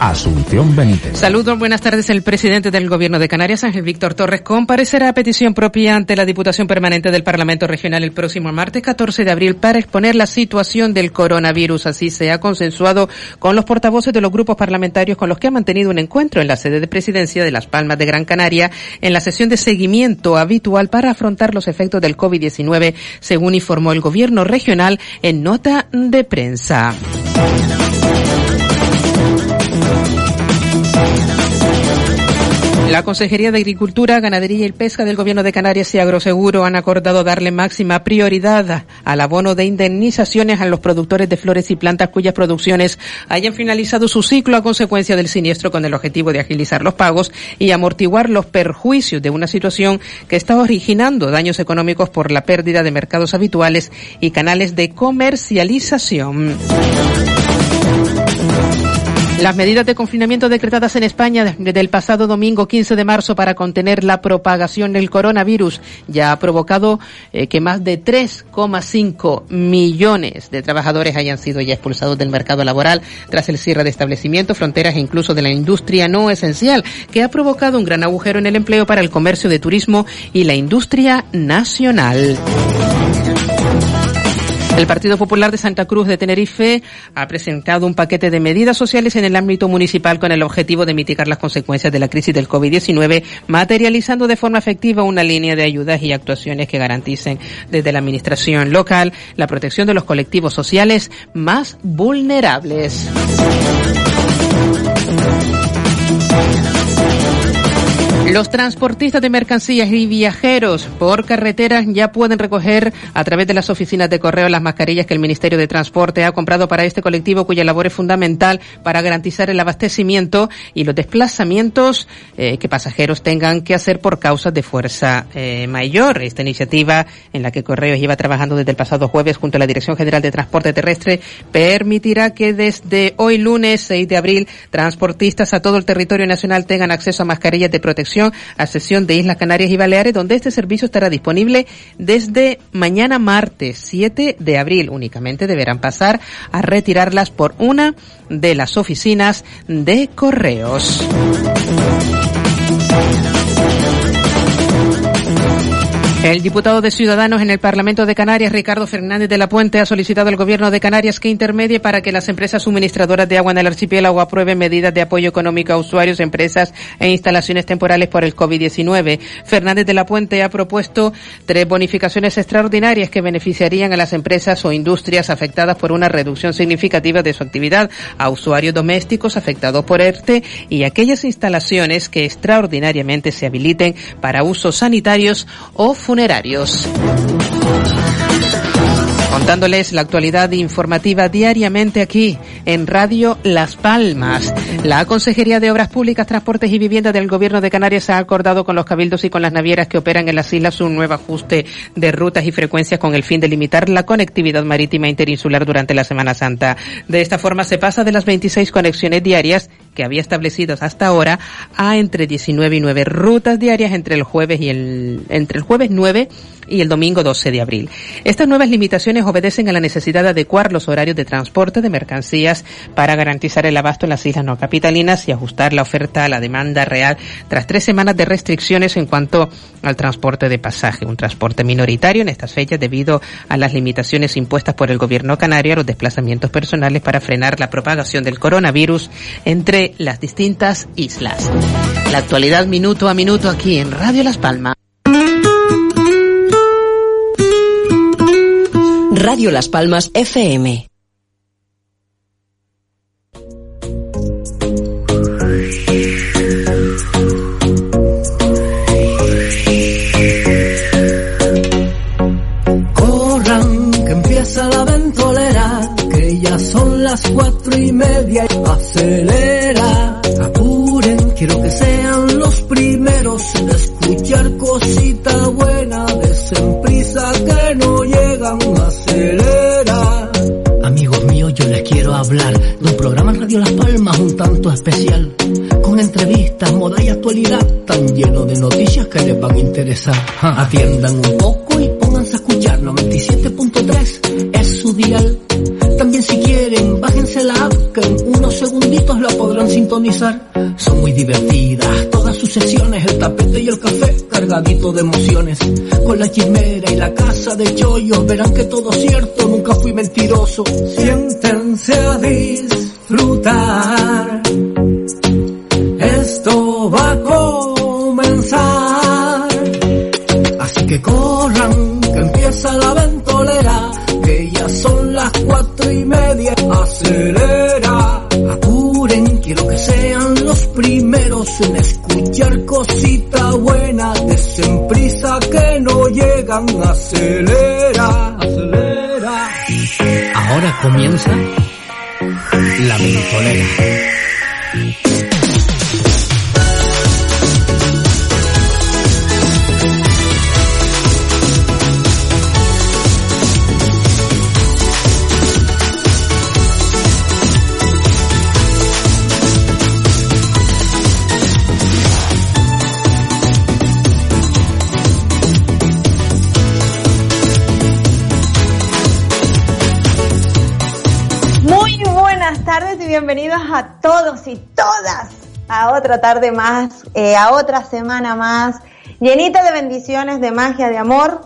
Asunción Benítez. Saludos, buenas tardes. El presidente del Gobierno de Canarias, Ángel Víctor Torres, comparecerá a petición propia ante la Diputación Permanente del Parlamento Regional el próximo martes 14 de abril para exponer la situación del coronavirus. Así se ha consensuado con los portavoces de los grupos parlamentarios con los que ha mantenido un encuentro en la sede de presidencia de Las Palmas de Gran Canaria en la sesión de seguimiento habitual para afrontar los efectos del COVID-19, según informó el Gobierno regional en nota de prensa. La Consejería de Agricultura, Ganadería y Pesca del Gobierno de Canarias y Agroseguro han acordado darle máxima prioridad al abono de indemnizaciones a los productores de flores y plantas cuyas producciones hayan finalizado su ciclo a consecuencia del siniestro con el objetivo de agilizar los pagos y amortiguar los perjuicios de una situación que está originando daños económicos por la pérdida de mercados habituales y canales de comercialización. Las medidas de confinamiento decretadas en España desde el pasado domingo 15 de marzo para contener la propagación del coronavirus ya ha provocado eh, que más de 3,5 millones de trabajadores hayan sido ya expulsados del mercado laboral tras el cierre de establecimientos, fronteras e incluso de la industria no esencial, que ha provocado un gran agujero en el empleo para el comercio de turismo y la industria nacional. El Partido Popular de Santa Cruz de Tenerife ha presentado un paquete de medidas sociales en el ámbito municipal con el objetivo de mitigar las consecuencias de la crisis del COVID-19, materializando de forma efectiva una línea de ayudas y actuaciones que garanticen desde la administración local la protección de los colectivos sociales más vulnerables. Los transportistas de mercancías y viajeros por carreteras ya pueden recoger a través de las oficinas de correo las mascarillas que el Ministerio de Transporte ha comprado para este colectivo cuya labor es fundamental para garantizar el abastecimiento y los desplazamientos eh, que pasajeros tengan que hacer por causas de fuerza eh, mayor. Esta iniciativa en la que Correos lleva trabajando desde el pasado jueves junto a la Dirección General de Transporte Terrestre permitirá que desde hoy lunes 6 de abril transportistas a todo el territorio nacional tengan acceso a mascarillas de protección a sesión de Islas Canarias y Baleares, donde este servicio estará disponible desde mañana martes 7 de abril. Únicamente deberán pasar a retirarlas por una de las oficinas de correos. El diputado de Ciudadanos en el Parlamento de Canarias, Ricardo Fernández de la Puente, ha solicitado al Gobierno de Canarias que intermedie para que las empresas suministradoras de agua en el archipiélago aprueben medidas de apoyo económico a usuarios, empresas e instalaciones temporales por el COVID-19. Fernández de la Puente ha propuesto tres bonificaciones extraordinarias que beneficiarían a las empresas o industrias afectadas por una reducción significativa de su actividad, a usuarios domésticos afectados por ERTE y aquellas instalaciones que extraordinariamente se habiliten para usos sanitarios o Contándoles la actualidad informativa diariamente aquí en Radio Las Palmas. La Consejería de Obras Públicas, Transportes y Vivienda del Gobierno de Canarias ha acordado con los cabildos y con las navieras que operan en las islas un nuevo ajuste de rutas y frecuencias con el fin de limitar la conectividad marítima interinsular durante la Semana Santa. De esta forma se pasa de las 26 conexiones diarias que había establecidos hasta ahora a entre 19 y 9 rutas diarias entre el jueves y el entre el jueves 9 y el domingo 12 de abril. Estas nuevas limitaciones obedecen a la necesidad de adecuar los horarios de transporte de mercancías para garantizar el abasto en las islas no capitalinas y ajustar la oferta a la demanda real tras tres semanas de restricciones en cuanto al transporte de pasaje, un transporte minoritario en estas fechas debido a las limitaciones impuestas por el gobierno canario a los desplazamientos personales para frenar la propagación del coronavirus entre las distintas islas. La actualidad minuto a minuto aquí en Radio Las Palmas. Radio Las Palmas FM. Corran, que empieza la ventolera, que ya son las cuatro y media. Acelera quiero que sean los primeros en escuchar cosita buena. Desen prisa que no llegan, acelera. Amigos míos, yo les quiero hablar de un programa en Radio Las Palmas un tanto especial. Con entrevistas, moda y actualidad, tan lleno de noticias que les van a interesar. Atiendan un poco y pónganse a escuchar 97.3 es su dial. Son muy divertidas todas sus sesiones, el tapete y el café cargadito de emociones. Con la chimera y la casa de chollos verán que todo cierto, nunca fui mentiroso. Siéntense a disfrutar. Comienza la ventolera. Tarde más, eh, a otra semana más, llenita de bendiciones, de magia, de amor.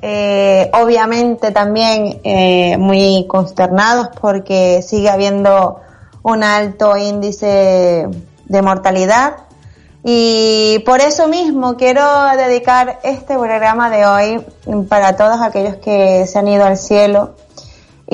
Eh, obviamente también eh, muy consternados porque sigue habiendo un alto índice de mortalidad. Y por eso mismo quiero dedicar este programa de hoy para todos aquellos que se han ido al cielo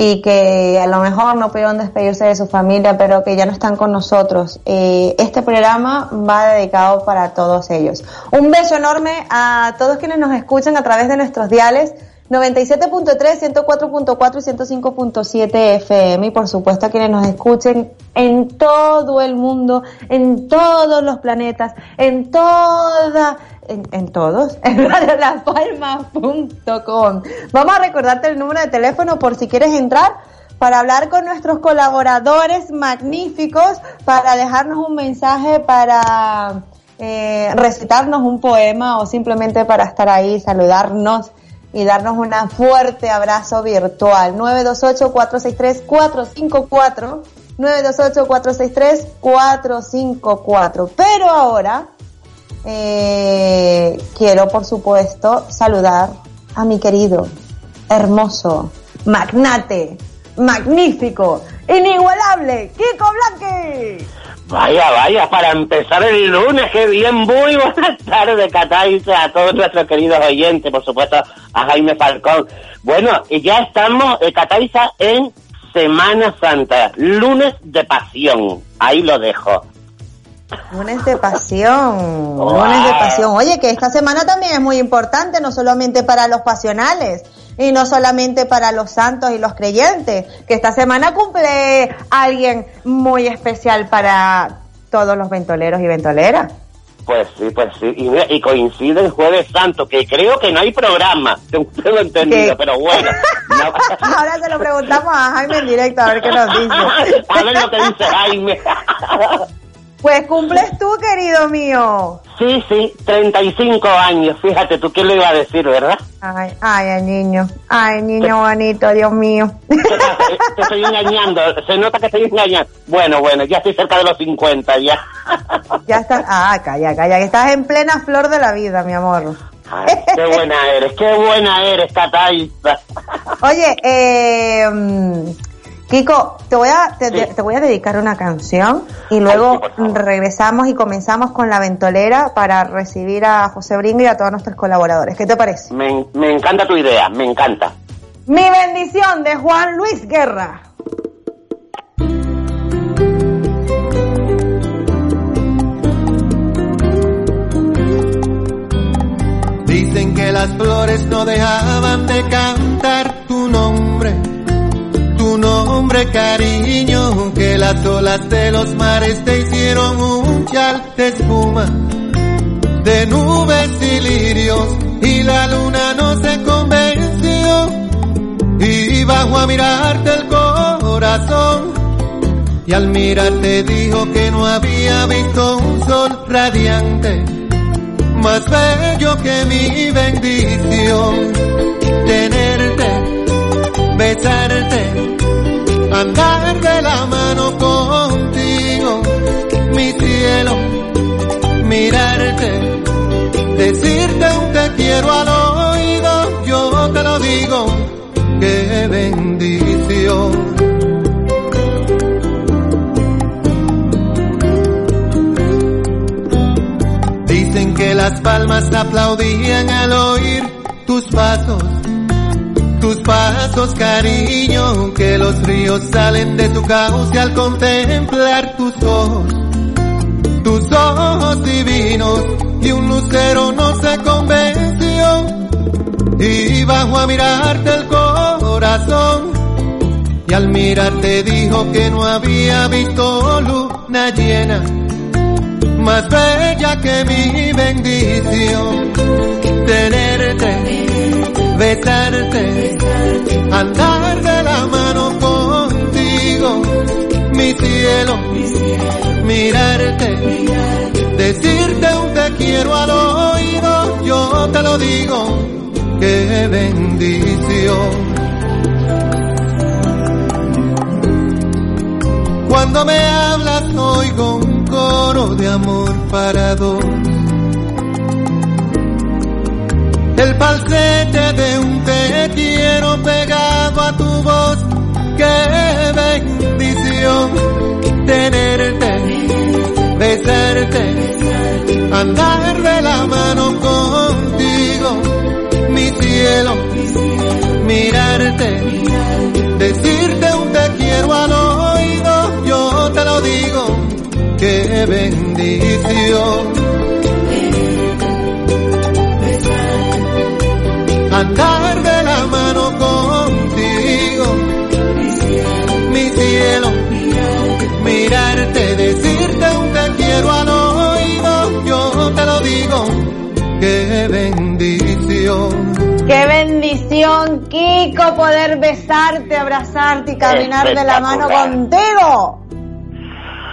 y que a lo mejor no pudieron despedirse de su familia, pero que ya no están con nosotros. Este programa va dedicado para todos ellos. Un beso enorme a todos quienes nos escuchan a través de nuestros diales 97.3, 104.4 y 105.7 FM y por supuesto a quienes nos escuchen en todo el mundo, en todos los planetas, en toda en, en todos, en radiolaspalmas.com. Vamos a recordarte el número de teléfono por si quieres entrar para hablar con nuestros colaboradores magníficos, para dejarnos un mensaje, para eh, recitarnos un poema o simplemente para estar ahí, saludarnos y darnos un fuerte abrazo virtual. 928-463-454. 928-463-454. Pero ahora eh, quiero, por supuesto, saludar a mi querido, hermoso, magnate, magnífico, inigualable, Kiko Blanqui. Vaya, vaya, para empezar el lunes, qué bien, muy buenas tardes, Cataiza, a todos nuestros queridos oyentes, por supuesto, a Jaime Falcón. Bueno, y ya estamos, eh, Cataiza, en Semana Santa, lunes de pasión, ahí lo dejo. Lunes de pasión, lunes de pasión. Oye, que esta semana también es muy importante, no solamente para los pasionales y no solamente para los santos y los creyentes, que esta semana cumple alguien muy especial para todos los ventoleros y ventoleras. Pues sí, pues sí, y, mira, y coincide el Jueves Santo, que creo que no hay programa, tengo tengo entendido, ¿Qué? pero bueno. no- Ahora se lo preguntamos a Jaime en directo a ver qué nos dice. a ver lo que dice Jaime. Pues cumples tú, querido mío. sí, sí, 35 años, fíjate tú qué le iba a decir, ¿verdad? Ay, ay, ay, niño. Ay, niño bonito, Dios mío. Te estoy engañando, se nota que estoy engañando. Bueno, bueno, ya estoy cerca de los 50 ya. Ya estás, ah, calla, calla, que estás en plena flor de la vida, mi amor. Ay, qué buena eres, qué buena eres, Cataiza. Oye, eh, Kiko, te voy a te, Sí. te voy a dedicar una canción y luego Ay, sí, regresamos y comenzamos con la ventolera para recibir a José Bringo y a todos nuestros colaboradores. ¿Qué te parece? Me, me encanta tu idea, me encanta. Mi bendición de Juan Luis Guerra. Dicen que las flores no dejaban de cantar tu nombre, de cariño, que las olas de los mares te hicieron un chal de espuma, de nubes y lirios, y la luna no se convenció, y bajo a mirarte el corazón, y al mirarte dijo que no había visto un sol radiante, más bello que mi bendición, tenerte, besarte, andar de la mano contigo, mi cielo, mirarte, decirte un te quiero al oído, yo te lo digo, qué bendición. Dicen que las palmas aplaudían al oír tus pasos tus pasos, cariño, que los ríos salen de tu cauce al contemplar tus ojos, tus ojos divinos, y un lucero no se convenció, y bajo a mirarte el corazón, y al mirarte dijo que no había visto luna llena, más bella que mi bendición, tenerte besarte, andar de la mano contigo, mi cielo, mirarte, decirte un te quiero al oído, yo te lo digo, qué bendición. Cuando me hablas oigo un coro de amor para dos el falsete de un te quiero pegado a tu voz, qué bendición tenerte, besarte, andar de la mano contigo, mi cielo, mirarte, decirte un te quiero al oído, yo te lo digo, qué bendición. Bendición, Kiko, poder besarte, abrazarte y caminar de la mano contigo.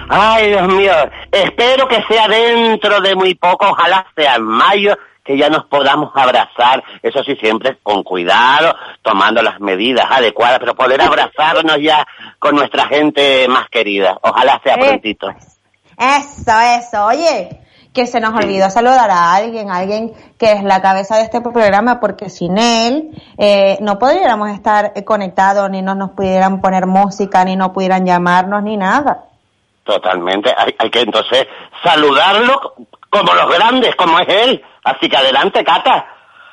Ay, Dios mío, espero que sea dentro de muy poco, ojalá sea en mayo, que ya nos podamos abrazar, eso sí, siempre con cuidado, tomando las medidas adecuadas, pero poder abrazarnos ya con nuestra gente más querida. Ojalá sea prontito. Eso, eso. Oye, que se nos olvidó saludar a alguien, alguien que es la cabeza de este programa, porque sin él eh, no podríamos estar conectados, ni no nos pudieran poner música, ni no pudieran llamarnos, ni nada. Totalmente. Hay, hay que entonces saludarlo como los grandes, como es él. Así que adelante, Cata.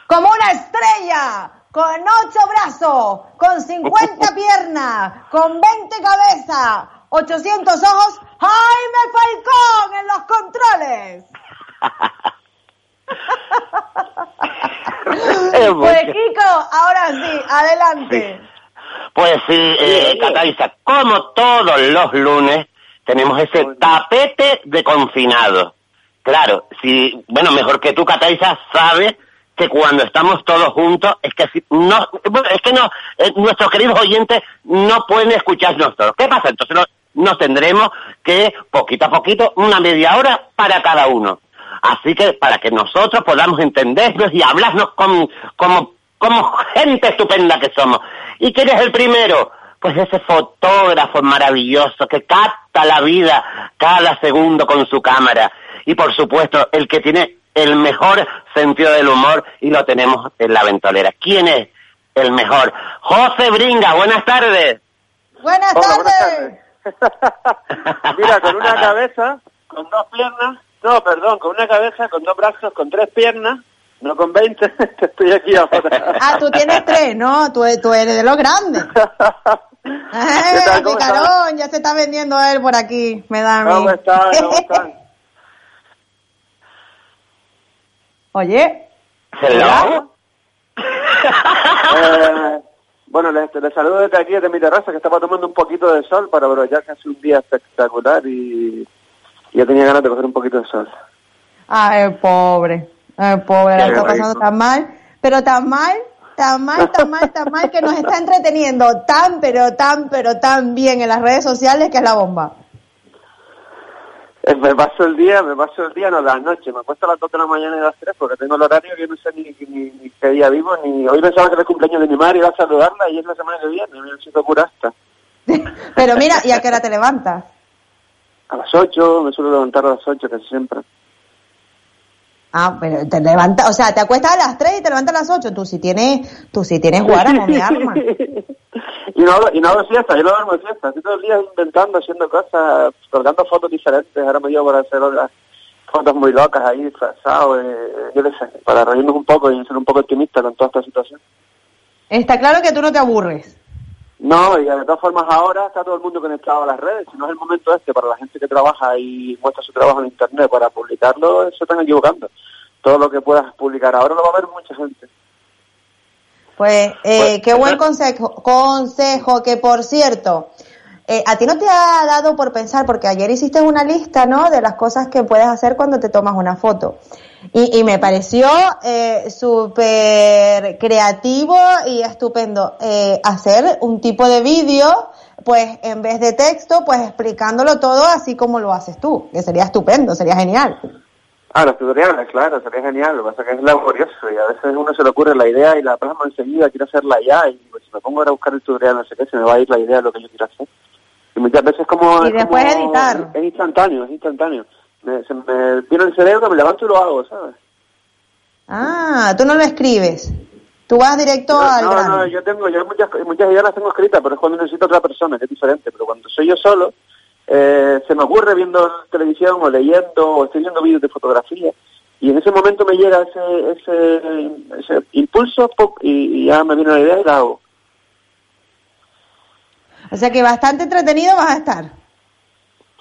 Como una estrella, con ocho brazos, con 50 piernas, con 20 cabezas, 800 ojos, Jaime Falcón en los controles. pues Kiko, ahora sí, adelante. Sí. Pues sí, eh, Cataliza, como todos los lunes, tenemos ese tapete de confinado. Claro, si, bueno, mejor que tú, Cataiza, sabe que cuando estamos todos juntos, es que si, no, es que no, eh, nuestros queridos oyentes no pueden escucharnos todos. ¿Qué pasa? Entonces nos, nos tendremos que, poquito a poquito, una media hora para cada uno. Así que para que nosotros podamos entendernos y hablarnos con, como, como gente estupenda que somos. ¿Y quién es el primero? Pues ese fotógrafo maravilloso que capta la vida cada segundo con su cámara y por supuesto el que tiene el mejor sentido del humor y lo tenemos en la ventolera. ¿Quién es el mejor? José Bringa, buenas tardes. Buenas Hola, tardes. buenas tardes. Mira, con una cabeza, con dos piernas, no, perdón, con una cabeza, con dos brazos, con tres piernas, no con veinte, estoy aquí ahora. Ah, tú tienes tres, ¿no? Tú, tú eres de los grandes. ¿Cómo picarón, ya se está vendiendo él por aquí, me da a mí. ¿Cómo están? ¿Cómo están? Oye, Hello. Eh, Bueno, les, les saludo desde aquí, desde mi terraza, que estaba tomando un poquito de sol para aprovechar que hace un día espectacular y, y yo tenía ganas de coger un poquito de sol. Ay, pobre. Ay, pobre, la está pasando tan mal. Pero tan mal, tan mal, tan mal, tan mal que nos está entreteniendo tan, pero tan, pero tan bien en las redes sociales que es la bomba. Eh, Me paso el día, me paso el día, no la noche, me acuesto a las 2 de la mañana y a las 3 porque tengo el horario que no sé ni, ni, ni qué día vivo, ni hoy pensaba que era el cumpleaños de mi madre, iba a saludarla y es la semana que viene, me siento curasta. Pero mira, ¿y a qué hora te levantas? A las 8, me suelo levantar a las 8 casi siempre. Ah, pero te levantas, o sea, te acuestas a las 3 y te levantas a las 8. Tú si tienes, tú si tienes guáramo, mi arma. Y no, hago- y no hago siesta, yo no duermo siesta, estoy todo el día inventando, haciendo cosas, colgando fotos diferentes, ahora me llevo para hacer otras fotos muy locas ahí, disfrazado, eh, yo qué sé, para reírnos un poco y ser un poco optimista con toda esta situación. Está claro que tú no te aburres. No, y de todas formas ahora está todo el mundo conectado a las redes, si no es el momento este para la gente que trabaja y muestra su trabajo en internet para publicarlo, se están equivocando. Todo lo que puedas publicar ahora lo va a ver mucha gente. Pues, eh, Pues, qué buen consejo, consejo, que por cierto, eh, a ti no te ha dado por pensar, porque ayer hiciste una lista, ¿no? De las cosas que puedes hacer cuando te tomas una foto. Y, y me pareció eh, súper creativo y estupendo eh, hacer un tipo de vídeo, pues en vez de texto, pues explicándolo todo así como lo haces tú, que sería estupendo, sería genial. Ah, los tutoriales, claro, sería genial. Lo que pasa es que es laborioso y a veces uno se le ocurre la idea y la plasma enseguida, quiero hacerla ya y pues, si me pongo ahora a buscar el tutorial, no sé qué, se me va a ir la idea de lo que yo quiero hacer. Muchas veces como... Y es después como- editar. Es instantáneo, es instantáneo. Me, se me viene el cerebro, me levanto y lo hago, ¿sabes? Ah, tú no lo escribes. Tú vas directo al no, grano. no, yo tengo, yo muchas, muchas ideas las tengo escritas, pero es cuando necesito otra persona, que es diferente. Pero cuando soy yo solo, eh, se me ocurre viendo televisión o leyendo o estoy viendo vídeos de fotografía y en ese momento me llega ese, ese, ese impulso pop, y, y ya me viene la idea y la hago. O sea que bastante entretenido vas a estar.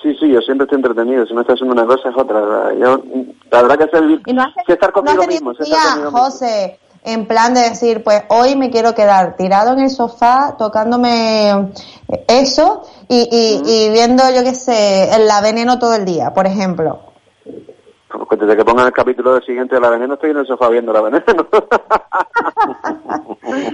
Sí, sí, yo siempre estoy entretenido. Si no estoy haciendo una cosa es otra. Yo, la verdad que es el, Y no has, sí estar no has conmigo mismo. sí estar día, conmigo mismo. José, en plan de decir, pues hoy me quiero quedar tirado en el sofá tocándome eso y, y, y viendo, yo qué sé, el la veneno todo el día, por ejemplo. Pues desde que pongan el capítulo del siguiente de La Veneno estoy en el sofá viendo La Veneno.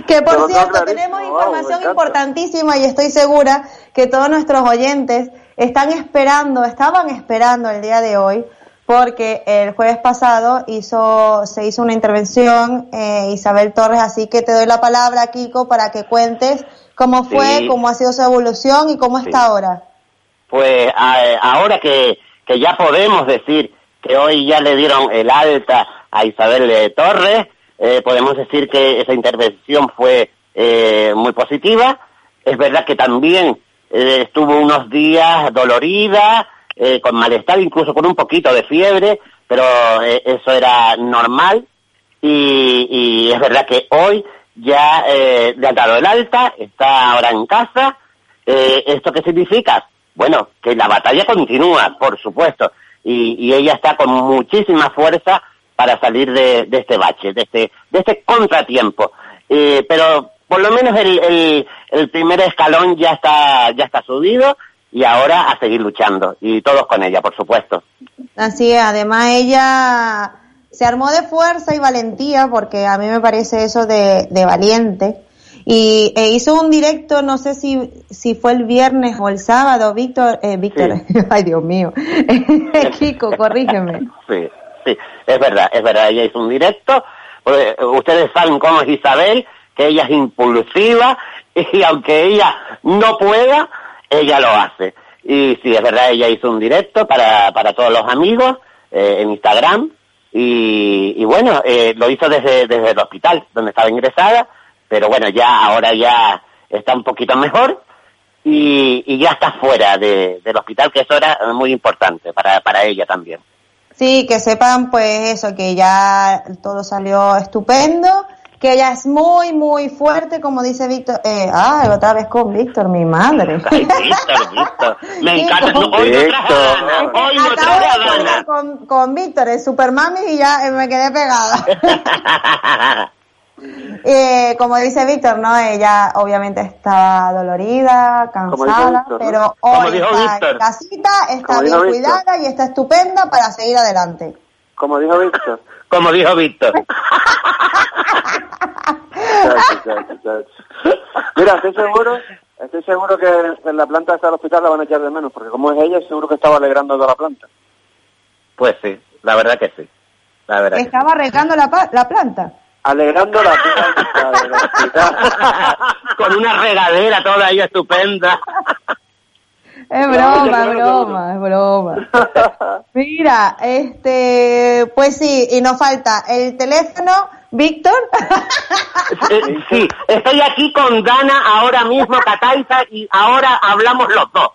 Que por cierto, tenemos información encanta. importantísima y estoy segura que todos nuestros oyentes están esperando, estaban esperando el día de hoy, porque el jueves pasado hizo, se hizo una intervención eh, Isabel Torres, así que te doy la palabra, Kiko, para que cuentes cómo fue, Sí. cómo ha sido su evolución y cómo está ahora. Pues a- ahora que, que ya podemos decir que hoy ya le dieron el alta a Isabel de Torres, eh, podemos decir que esa intervención fue eh, muy positiva. Es verdad que también eh, estuvo unos días dolorida, con malestar, incluso con un poquito de fiebre, pero eso era normal. Y, es verdad que hoy ya le han dado el alta, está ahora en casa. ¿Esto qué significa? Bueno, que la batalla continúa, por supuesto, y ella está con muchísima fuerza para salir de, de este bache, de este, de este contratiempo. Eh, pero por lo menos el, el, el primer escalón ya está, ya está subido y ahora a seguir luchando, y todos con ella, por supuesto. Así es, además ella se armó de fuerza y valentía, porque a mí me parece eso de, de valiente, y e hizo un directo, no sé si, si fue el viernes o el sábado, Víctor, eh, Víctor, ay Dios mío, Kiko, corrígeme. Sí, sí, es verdad, es verdad, ella hizo un directo, porque ustedes saben cómo es Isabel, que ella es impulsiva, y aunque ella no pueda, ella lo hace. Y sí, es verdad, ella hizo un directo para, para todos los amigos eh, en Instagram, y, bueno, eh, lo hizo desde, desde el hospital, donde estaba ingresada, pero bueno, ya ahora ya está un poquito mejor, y, y ya está fuera de- del hospital, que eso era muy importante para, para ella también. Sí, que sepan pues eso, que ya todo salió estupendo, que ella es muy, muy fuerte, como dice Víctor, eh, ay, otra vez con Víctor, mi madre. Ay, Víctor, Víctor. Me encanta. con- No, hoy no traje a Dana. Hoy no traje a con, con Víctor, el Supermami, y ya me quedé pegada. Eh, como dice Víctor, ¿no? Ella obviamente está dolorida, cansada, Víctor, ¿no? pero hoy está en casita, está Como bien Víctor. cuidada y está estupenda para seguir adelante. Como dijo Víctor. Como dijo Víctor. Mira, estoy seguro, estoy seguro que en la planta esta del hospital la van a echar de menos, porque como es ella, seguro que estaba alegrando toda la planta. Pues sí, la verdad que sí. La verdad que sí. Estaba regando la, pa- la planta. Alegrando la planta del hospital. Con una regadera toda ahí estupenda. Es No, broma, que broma, es broma. Mira, este, pues sí, y nos falta el teléfono, Víctor. Eh, sí, estoy aquí con Dana ahora mismo, Cataiza, y ahora hablamos los dos.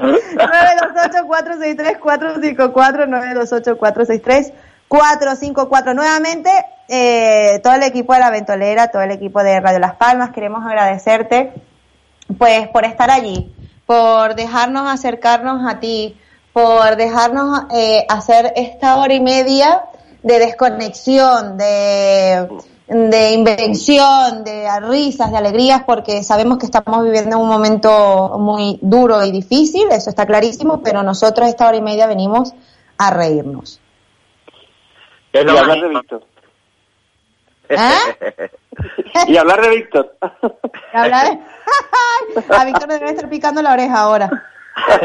928-463-454, 928-463-454. Nuevamente, eh, todo el equipo de La Ventolera, todo el equipo de Radio Las Palmas, queremos agradecerte pues por estar allí, por dejarnos acercarnos a ti, por dejarnos eh, hacer esta hora y media de desconexión, de, de invención, de risas, de alegrías, porque sabemos que estamos viviendo un momento muy duro y difícil, eso está clarísimo, pero nosotros esta hora y media venimos a reírnos. Es lo Y más hablar de Víctor. ¿Eh? Y hablar de Víctor. Hablar- a Víctor le debe estar picando la oreja ahora.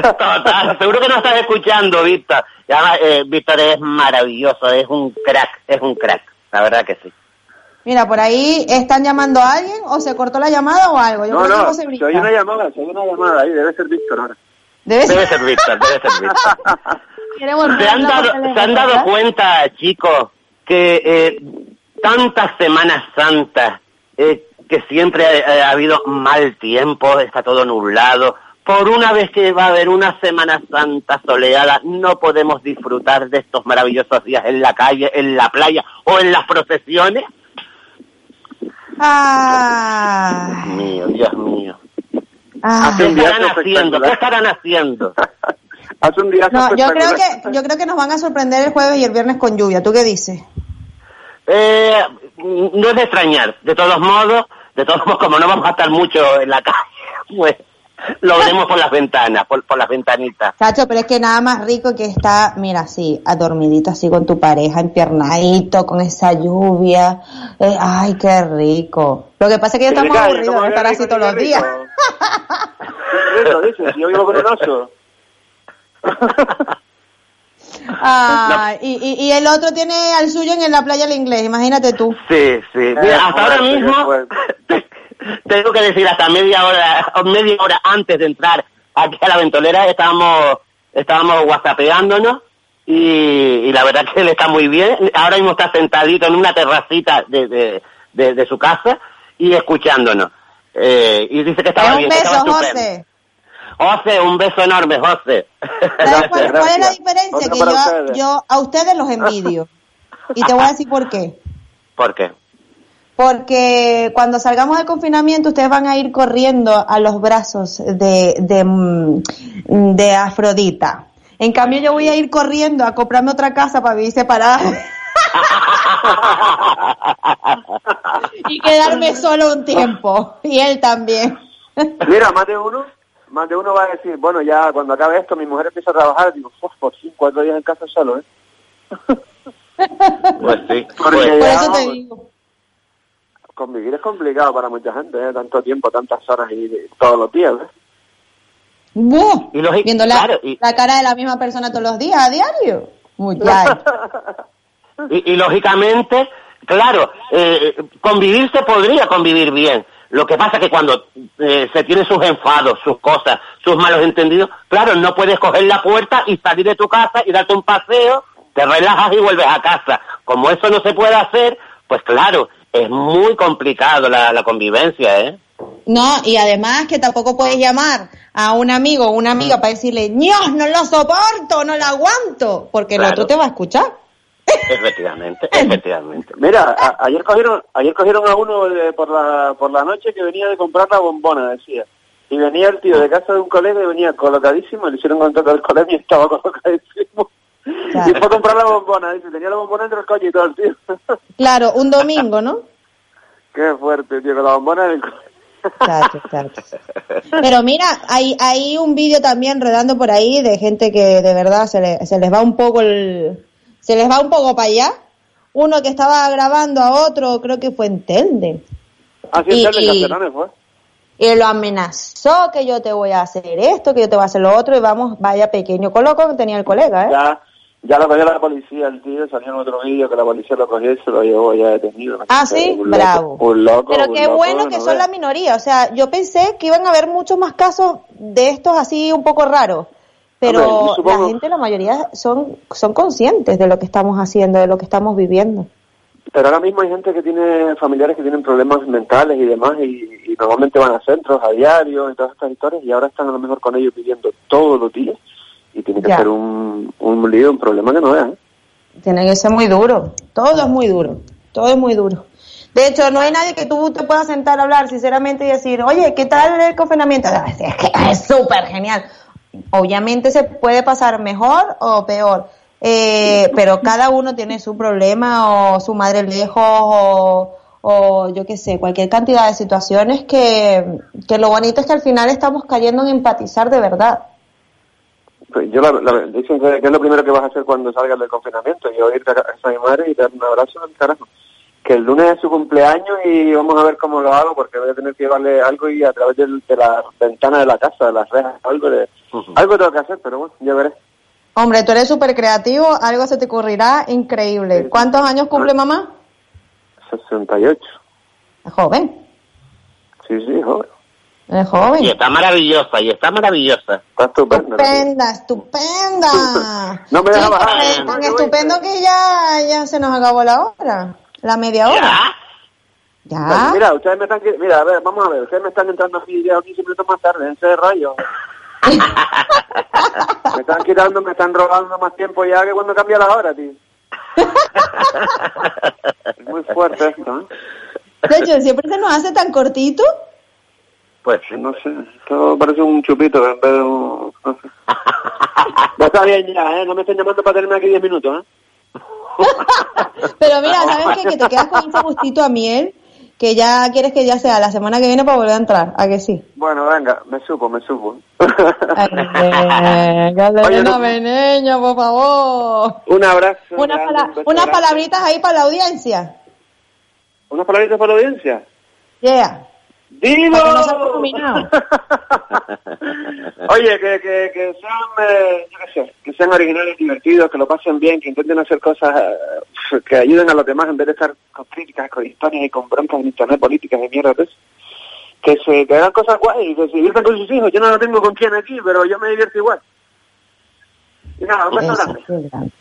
Total, seguro que no estás escuchando, Víctor. Y además, eh, Víctor es maravilloso, es un crack, es un crack, la verdad que sí. Mira, por ahí están llamando a alguien o se cortó la llamada o algo. Yo No, no, José si Brita. hay una llamada, hay una llamada ahí, debe ser Víctor ahora. Debe ser- Debe ser Víctor, debe ser Víctor. Queremos ¿Se han, dado, ¿Se han dado cuenta, chicos, que eh, tantas Semanas Santas, eh, que siempre eh, ha habido mal tiempo, está todo nublado, por una vez que va a haber una Semana Santa soleada, no podemos disfrutar de estos maravillosos días en la calle, en la playa o en las procesiones? Ah, Dios mío, Dios mío. ah. ¿Qué estarán haciendo? ¿Qué estarán haciendo? Hace un día No, yo creo que yo creo que nos van a sorprender el jueves y el viernes con lluvia. ¿Tú qué dices? Eh, no es de extrañar. De todos modos, de todos modos, como no vamos a estar mucho en la calle, pues lo veremos por las ventanas, por, por las ventanitas. Chacho, pero es que nada más rico que está, mira, así, adormidito así con tu pareja, empiernadito, con esa lluvia. Eh, ay, qué rico. Lo que pasa es que yo Que estamos aburridos ¿cómo de estar así todos los días. Qué rico, dices, yo vivo con un oso. Ah, y, y, y el otro tiene al suyo en la playa del inglés, imagínate tú. Sí, sí. Mira, Eh, hasta ahora mismo, tengo que decir, hasta media hora, media hora antes de entrar aquí a la ventolera, estábamos, estábamos whatsappeándonos y, y la verdad que él está muy bien. Ahora mismo está sentadito en una terracita de, de, de, de su casa y escuchándonos. Eh, y dice que estaba un bien, que beso, estaba estupendo. José. José, un beso enorme, José. ¿Sabes cuál, cuál es la diferencia? Que yo, ustedes. yo a ustedes los envidio. Y te voy a decir por qué. ¿Por qué? Porque cuando salgamos del confinamiento ustedes van a ir corriendo a los brazos de, de, mm, de Afrodita. En cambio yo voy a ir corriendo a comprarme otra casa para vivir separada y quedarme solo un tiempo. Y él también. Mira, más de uno, más de uno va a decir, bueno, ya cuando acabe esto, mi mujer empieza a trabajar, digo, "Uf, por fin, cuatro días en casa solo, ¿eh? Pues sí. Porque Pues, Por ya, eso te digo. convivir es complicado para mucha gente, ¿eh? Tanto tiempo, tantas horas y todos los días, ¿eh? Y lógico- Viendo la, claro, y- la cara de la misma persona todos los días, a diario. Muchacho. Y, y lógicamente, claro, eh, convivir se podría convivir bien. Lo que pasa que cuando eh, se tienen sus enfados, sus cosas, sus malos entendidos, claro, no puedes coger la puerta y salir de tu casa y darte un paseo, te relajas y vuelves a casa. Como eso no se puede hacer, pues claro, es muy complicado la, la convivencia, ¿eh? No, y además que tampoco puedes llamar a un amigo o una amiga para decirle, Dios, no lo soporto, no lo aguanto, porque el Claro. otro te va a escuchar. Efectivamente, efectivamente. Mira, a- ayer cogieron, ayer cogieron a uno de- por la por la noche que venía de comprar la bombona, decía. Y venía el tío de casa de un colega y venía colocadísimo, le hicieron contrato al colega y estaba colocadísimo. Y fue a comprar la bombona, dice, tenía la bombona entre el coche y todo el tío. Claro, un domingo, ¿no? Qué fuerte, tío, con la bombona en el coche. Pero mira, hay, hay un vídeo también rodando por ahí de gente que de verdad se, le- se les va un poco el, se les va un poco para allá. Uno que estaba grabando a otro, creo que fue en Telde. Y- el de y- Castellanes fue. Y lo amenazó que yo te voy a hacer esto, que yo te voy a hacer lo otro, y vamos, vaya pequeño coloco que tenía el colega, ¿eh? Ya, ya lo cogió la policía, el tío, salió en otro vídeo que la policía lo cogió y se lo llevó ya detenido. Ah, sí, Un loco, bravo. Un loco, Pero un qué loco, bueno no que son la minoría. O sea, yo pensé que iban a haber muchos más casos de estos así un poco raros. Pero supongo- la gente, la mayoría, son, son conscientes de lo que estamos haciendo, de lo que estamos viviendo. Pero ahora mismo hay gente que tiene familiares que tienen problemas mentales y demás y, y normalmente van a centros a diario y todas estas historias y ahora están a lo mejor con ellos viviendo todos los días y tiene que Ya. ser un, un lío, un problema que no vean. ¿eh? Tiene que ser muy duro. Todo es muy duro. Todo es muy duro. De hecho, no hay nadie que tú te puedas sentar a hablar sinceramente y decir, oye, ¿qué tal el confinamiento? Ah, Es que es súper genial. Obviamente se puede pasar mejor o peor, eh, pero cada uno tiene su problema o su madre lejos o, yo qué sé, cualquier cantidad de situaciones que, que lo bonito es que al final estamos cayendo en empatizar de verdad. Pues yo la, la- dicen que, es lo primero que vas a hacer cuando salgas del confinamiento y irte a casa de mi madre y dar un abrazo al carajo. Que el lunes es su cumpleaños y vamos a ver cómo lo hago porque voy a tener que llevarle algo y a través de la ventana de la casa, de las rejas, algo de, algo tengo que hacer, pero bueno, ya veré. Hombre, tú eres súper creativo, algo se te ocurrirá increíble. ¿Cuántos años cumple mamá? 68. Es joven, Sí, sí, joven. es joven. Y está maravillosa, y está maravillosa. Está. Estupenda, estupenda. No me deja bajar. Tan estupendo que ya, ya se nos acabó la hora, la media hora. Ya. Mira, ustedes me están... Mira, a ver, vamos a ver. Ustedes me están entrando aquí ya 15 minutos más tarde, en ese rollo. me están quitando, me están robando más tiempo ya que cuando cambia la hora, tío. es muy fuerte esto, ¿eh? De hecho, siempre se nos hace tan cortito. Pues no sé, esto parece un chupito en vez de un... No sé. Ya está bien ya, ¿eh? No me estén llamando para tenerme aquí 10 minutos, ¿eh? Pero mira, ¿sabes qué? Que te quedas con ese gustito a miel, que ya quieres que ya sea la semana que viene para volver a entrar, ¿a que sí? Bueno, venga, me supo, me supo. Ay, Galena no- por favor. Un abrazo. Unas, grande, pala- un unas palabritas ahí para la audiencia. ¿Unas palabritas para la audiencia? Yeah. Combinado. Oye, que, que, que sean, eh, yo qué sé, que sean originales, divertidos, que lo pasen bien, que intenten hacer cosas eh, que ayuden a los demás en vez de estar con críticas, con historias y con broncas en internet, políticas y mierda eso. Que se que hagan cosas guay, que se diviertan con sus hijos. Yo no lo tengo con quién aquí, pero yo me divierto igual. Y nada, un beso Eso, grande.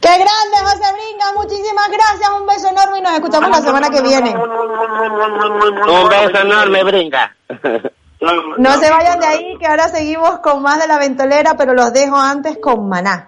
Qué grande. ¡Qué grande, José Brinca! Muchísimas gracias, un beso enorme y nos escuchamos la semana que viene. Un beso enorme, brinca. No se vayan de ahí, que ahora seguimos con más de la ventolera, pero los dejo antes con Maná.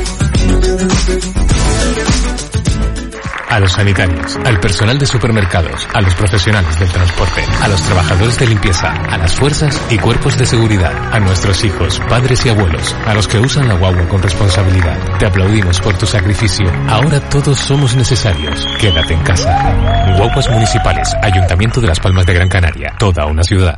A los sanitarios, al personal de supermercados, a los profesionales del transporte, a los trabajadores de limpieza, a las fuerzas y cuerpos de seguridad, a nuestros hijos, padres y abuelos, a los que usan la guagua con responsabilidad. Te aplaudimos por tu sacrificio. Ahora todos somos necesarios. Quédate en casa. Guaguas municipales, Ayuntamiento de Las Palmas de Gran Canaria, toda una ciudad.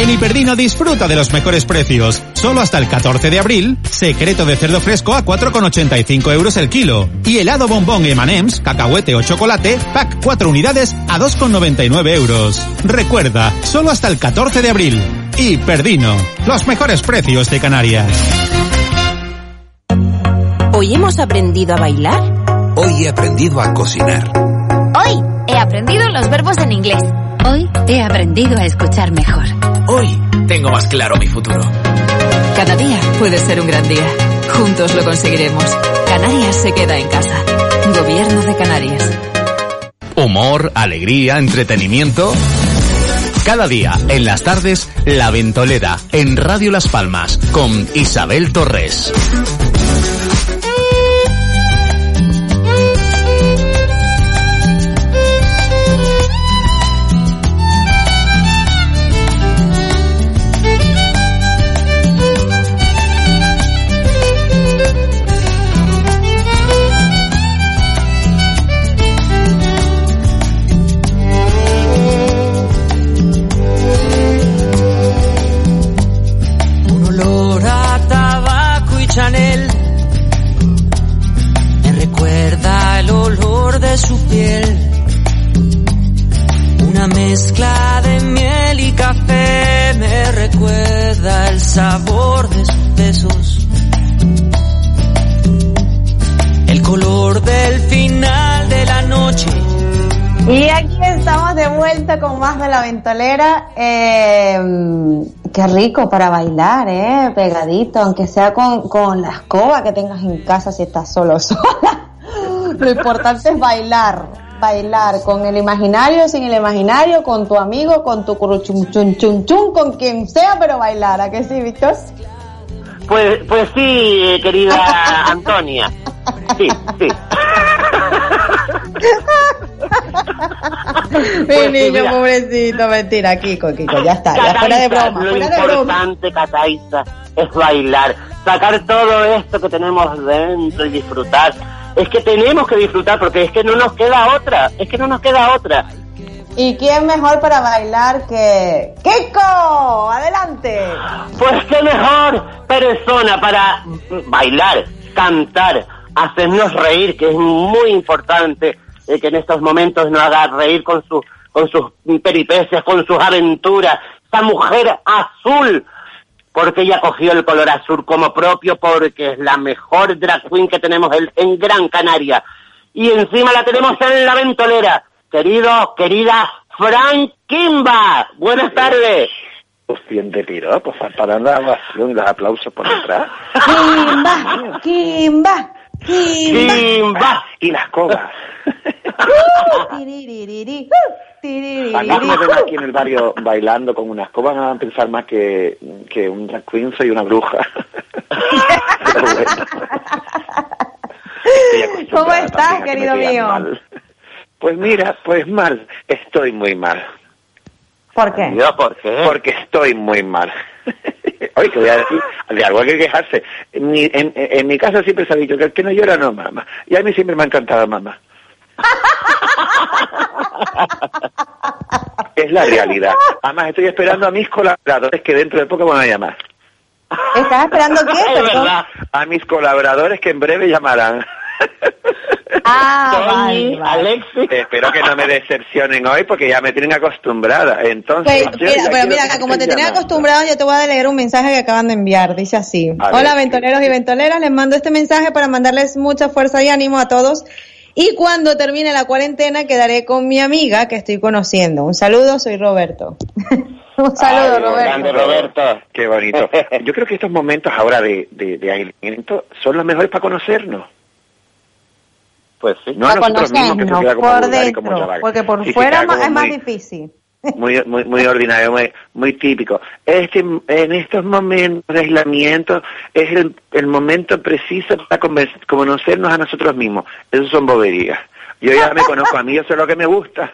En Hiperdino disfruta de los mejores precios. Solo hasta el 14 de abril, secreto de cerdo fresco a 4,85 euros el kilo. Y helado bombón M&M's, cacahuete o chocolate, pack 4 unidades a 2,99 euros. Recuerda, solo hasta el 14 de abril. Hiperdino, los mejores precios de Canarias. ¿Hoy hemos aprendido a bailar? Hoy he aprendido a cocinar. Hoy he aprendido los verbos en inglés. Hoy he aprendido a escuchar mejor. Hoy tengo más claro mi futuro. Cada día puede ser un gran día. Juntos lo conseguiremos. Canarias se queda en casa. Gobierno de Canarias. Humor, alegría, entretenimiento. Cada día, en las tardes, La Ventolera, en Radio Las Palmas, con Isabel Torres. Más de la ventolera. Eh, qué rico para bailar, ¿eh? Pegadito, aunque sea con, con la escoba que tengas en casa si estás solo o sola. Lo importante es bailar, bailar con el imaginario, sin el imaginario, con tu amigo, con tu curuchum chun chun chun, con quien sea, pero bailar, ¿a que sí, Víctor? Pues, pues sí, eh, querida Antonia. Sí, sí. Mi Pues niño, mira. pobrecito, mentira, Kiko, Kiko, ya está, ya Cataiza, fuera de broma, Lo fuera de broma. importante, Cataiza, es bailar. Sacar todo esto que tenemos dentro y disfrutar. Es que tenemos que disfrutar porque es que no nos queda otra. Es que no nos queda otra. ¿Y quién mejor para bailar que Kiko? Adelante. Pues qué mejor persona para bailar, cantar, hacernos reír, que es muy importante eh, que en estos momentos nos haga reír con, su, con sus peripecias, con sus aventuras. Esa mujer azul, porque ella cogió el color azul como propio, porque es la mejor drag queen que tenemos en, en Gran Canaria. Y encima la tenemos en la ventolera. Querido, querida Frank Kimba. Buenas tardes. Pues bien de tiro, pues falta la ovación y los aplausos por detrás. Kimba, Kimba, Kimba. Kimba. Y las cogas. Tiriririri, tiririri, A mí me ven aquí en el barrio bailando con una escoba, van a pensar más que, que un drag queen soy una bruja. Bueno. ¿Cómo estás, que querido mío? mal. Pues mira, pues mal, estoy muy mal. ¿Por qué? Yo, ¿por qué? Porque estoy muy mal. Oye, que voy a decir, de algo hay que quejarse. En mi, en, en mi casa siempre se ha dicho que el que no llora no mama. Y a mí siempre me ha encantado mamá. Es la realidad. Además, estoy esperando a mis colaboradores que dentro de poco van a llamar. ¿Estás esperando qué? Es verdad. A mis colaboradores que en breve llamarán. Ah, Toñi, vale, vale. Alexis. Espero que no me decepcionen hoy porque ya me tienen acostumbrada. Entonces, Pues, yo mira, pero mira, que como te llamando. acostumbrado, yo te voy a leer un mensaje que acaban de enviar. Dice así. A Hola, ver, ventoleros y ventoleras. Les mando este mensaje para mandarles mucha fuerza y ánimo a todos. Y cuando termine la cuarentena, quedaré con mi amiga que estoy conociendo. Un saludo, soy Roberto. un saludo, Ay, Roberto. grande Roberto. Qué bonito. Yo creo que estos momentos ahora de, de, de aislamiento son los mejores para conocernos. Pues sí. No a Para nosotros mismos, que queda como por vulgar y como dentro. Porque por Sí, fuera es más muy- difícil. Muy, muy, muy ordinario, muy, muy típico. Este, en estos momentos de aislamiento es el, el momento preciso para conocernos a nosotros mismos. Eso son boberías. Yo ya me conozco a mí, yo sé lo que me gusta.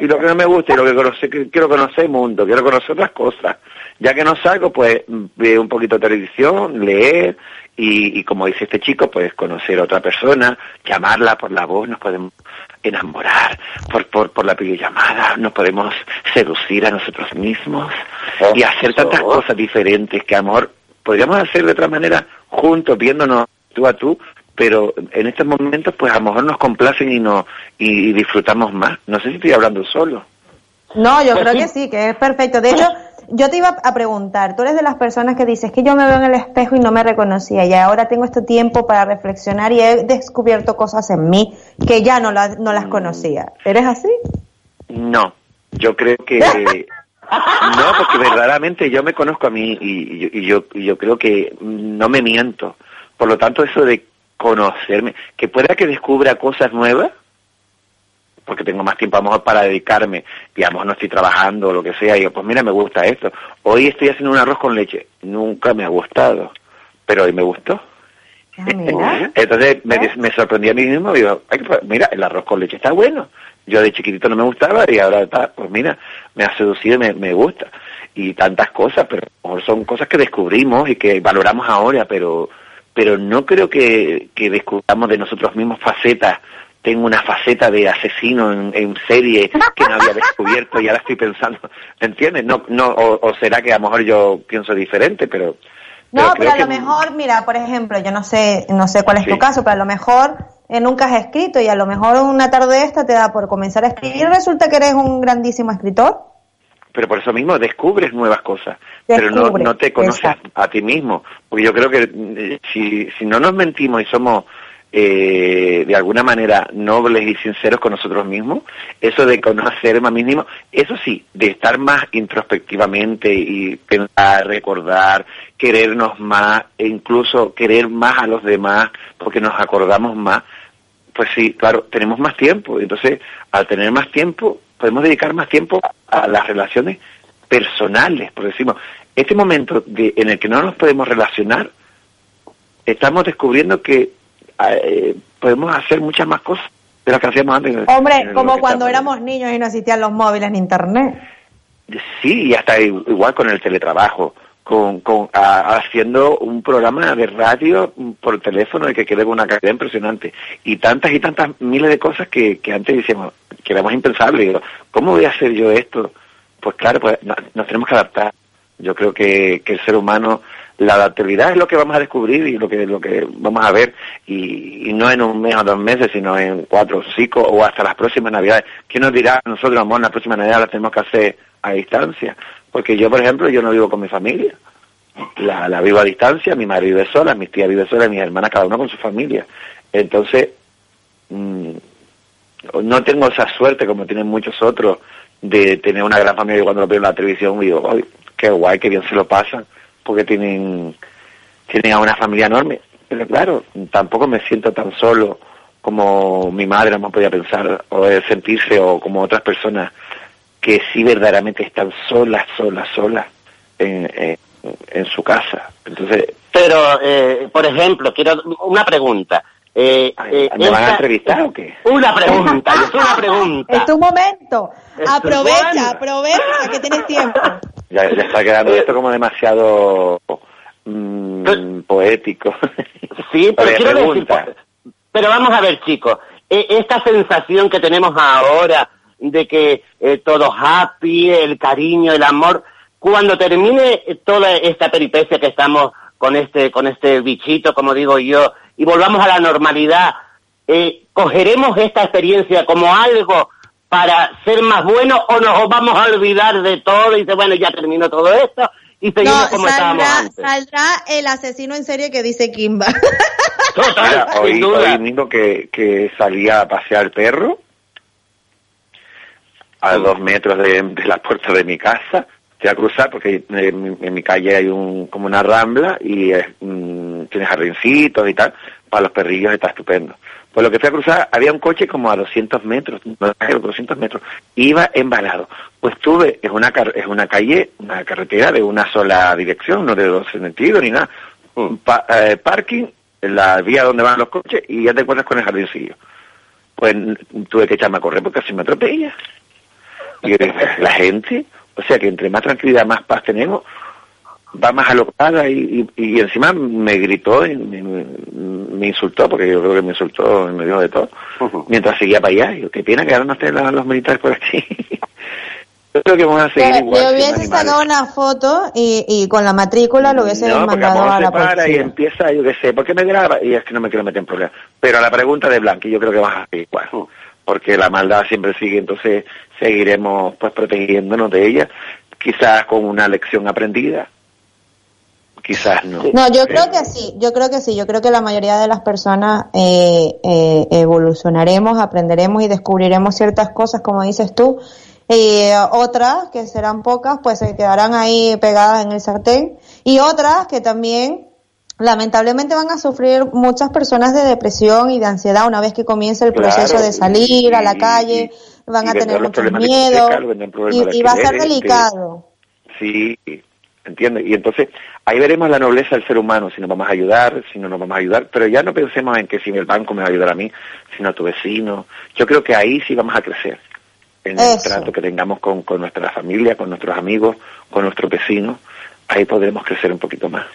Y lo que no me gusta y lo que conoce- quiero conocer el mundo, quiero conocer otras cosas. Ya que no salgo, pues veo un poquito de televisión, leer y, y como dice este chico, pues conocer a otra persona, llamarla por la voz, nos podemos enamorar por, por, por la videollamada, nos podemos seducir a nosotros mismos y hacer tantas cosas diferentes que amor podríamos hacer de otra manera juntos, viéndonos tú a tú, pero en estos momentos pues a lo mejor nos complacen y, no, y, y disfrutamos más. No sé si estoy hablando solo. No, yo Pues creo sí. que sí, que es perfecto. De hecho, yo te iba a preguntar, tú eres de las personas que dices que yo me veo en el espejo y no me reconocía y ahora tengo este tiempo para reflexionar y he descubierto cosas en mí que ya no, las no las conocía. ¿Eres así? No, yo creo que no, porque verdaderamente yo me conozco a mí y, y yo, y yo creo que no me miento. Por lo tanto, eso de conocerme, que pueda que descubra cosas nuevas, porque tengo más tiempo a lo mejor para dedicarme, y a lo mejor no estoy trabajando o lo que sea, y yo, pues mira, me gusta esto. Hoy estoy haciendo un arroz con leche, nunca me ha gustado, pero hoy me gustó. Entonces me, me sorprendí a mí mismo digo, "Ay, pues, mira, el arroz con leche está bueno. Yo de chiquitito no me gustaba y ahora está, pues mira, me ha seducido y me, me gusta. Y tantas cosas, pero a lo mejor son cosas que descubrimos y que valoramos ahora, pero pero no creo que, que descubramos de nosotros mismos facetas. Tengo una faceta de asesino en, en serie que no había descubierto y ahora estoy pensando, ¿entiendes? No, no, o, o será que a lo mejor yo pienso diferente, pero... No, pero a lo que- mejor, mira, por ejemplo, yo no sé, no sé cuál es tu caso, pero a lo mejor eh, nunca has escrito y a lo mejor una tarde esta te da por comenzar a escribir y resulta que eres un grandísimo escritor. pero por eso mismo descubres nuevas cosas, pero no, te conoces exacto. a ti mismo, porque yo creo que eh, si, si no nos mentimos y somos eh, de alguna manera nobles y sinceros con nosotros mismos, eso de conocerme a mí mismo, eso sí, de estar más introspectivamente y pensar, recordar, querernos más, e incluso querer más a los demás, porque nos acordamos más, pues sí, claro, tenemos más tiempo. Entonces, al tener más tiempo, podemos dedicar más tiempo a las relaciones personales, por decimos. Este momento de, en el que no nos podemos relacionar, estamos descubriendo que eh, podemos hacer muchas más cosas de las que hacíamos antes. en Hombre, como cuando éramos niños y no existían los móviles ni internet. Sí, y hasta igual con el teletrabajo, con, con a- haciendo un programa de radio por teléfono y que quede con una calidad impresionante. Y tantas y tantas miles de cosas que, que antes decíamos que éramos impensables. ¿Cómo voy a hacer yo esto? Pues claro, pues no- nos tenemos que adaptar. Yo creo que, que el ser humano, la adaptabilidad es lo que vamos a descubrir y lo que, lo que vamos a ver. Y, no en un mes o dos meses, sino en cuatro o cinco o hasta las próximas navidades. ¿Quién nos dirá? Nosotros, amor, la próxima navidad la tenemos que hacer a distancia. Porque yo, por ejemplo, yo no vivo con mi familia. La, la vivo a distancia, mi madre vive sola, mi tía vive sola, mis hermanas cada uno con su familia. Entonces, mm, no tengo esa suerte como tienen muchos otros de tener una gran familia y cuando lo veo en la televisión digo, "Ay, qué guay, qué bien se lo pasan, porque tienen, tienen a una familia enorme. Pero claro, tampoco me siento tan solo como mi madre no podía pensar o sentirse o como otras personas que sí verdaderamente están solas, solas, solas en, en, en su casa. Entonces, Pero, eh, por ejemplo, quiero una pregunta. Eh, eh, ¿me van a entrevistar o qué? Una pregunta, es una pregunta. Es tu momento. Es Aprovecha, bueno. aprovecha que tienes tiempo. ya, ya está quedando esto como demasiado mm, poético. Sí, pero quiero pregunta. decir, pero vamos a ver, chicos, e- esta sensación que tenemos ahora de que eh, todo happy, el cariño, el amor, cuando termine toda esta peripecia que estamos con este con este bichito, como digo yo, y volvamos a la normalidad, eh, ¿cogeremos esta experiencia como algo para ser más buenos o nos vamos a olvidar de todo y dice, bueno, ya terminó todo esto y seguimos No, como estábamos saldrá, antes? saldrá el asesino en serie que dice Kimba. Mira, hoy, sin duda. hoy mismo que, que salía a pasear el perro a dos metros de, de la puerta de mi casa, a cruzar porque en, mi- en mi calle hay un como una rambla y es, mm, tiene jardincitos y tal, para los perrillos está estupendo. Pues lo que fui a cruzar, había un coche como a 200 metros, no, creo que 200 metros, iba embalado. Pues tuve, es una, es una calle, una carretera de una sola dirección, no de dos sentidos ni nada. Un pa- eh, parking, la vía donde van los coches y ya te encuentras con el jardincillo. Pues tuve que echarme a correr porque casi me atropella. Y la gente, o sea que entre más tranquilidad, más paz tenemos, va más alocada y, y, y encima me gritó y me, me- me insultó, porque yo creo que me insultó en medio de todo, mientras seguía para allá. Y yo, qué pena que ahora no estén los militares por aquí. yo creo que vamos a seguir igual. le sin hubiese sacado una foto y, y con la matrícula lo hubiese No, mandado a se la para y policía. empieza, yo qué sé, ¿por qué me graba? Y es que no me quiero meter en problemas. Pero a la pregunta de Blanqui yo creo que vas a seguir igual. Porque la maldad siempre sigue, entonces seguiremos pues protegiéndonos de ella, quizás con una lección aprendida, quizás no. No, yo creo que sí, yo creo que sí, yo creo que la mayoría de las personas eh, eh, evolucionaremos, aprenderemos y descubriremos ciertas cosas, como dices tú, y eh, otras, que serán pocas, pues se quedarán ahí pegadas en el sartén, y otras que también lamentablemente van a sufrir muchas personas de depresión y de ansiedad una vez que comience el Claro, proceso de salir a la calle, van a tener muchos miedos, y, y va a ser delicado. Sí, ¿entiendes? Y entonces ahí veremos la nobleza del ser humano, si nos vamos a ayudar, si no nos vamos a ayudar, pero ya no pensemos en que si el banco me va a ayudar a mí, sino a tu vecino. Yo creo que ahí sí vamos a crecer, en el trato que tengamos con, con nuestra familia, con nuestros amigos, con nuestros vecinos, ahí podremos crecer un poquito más.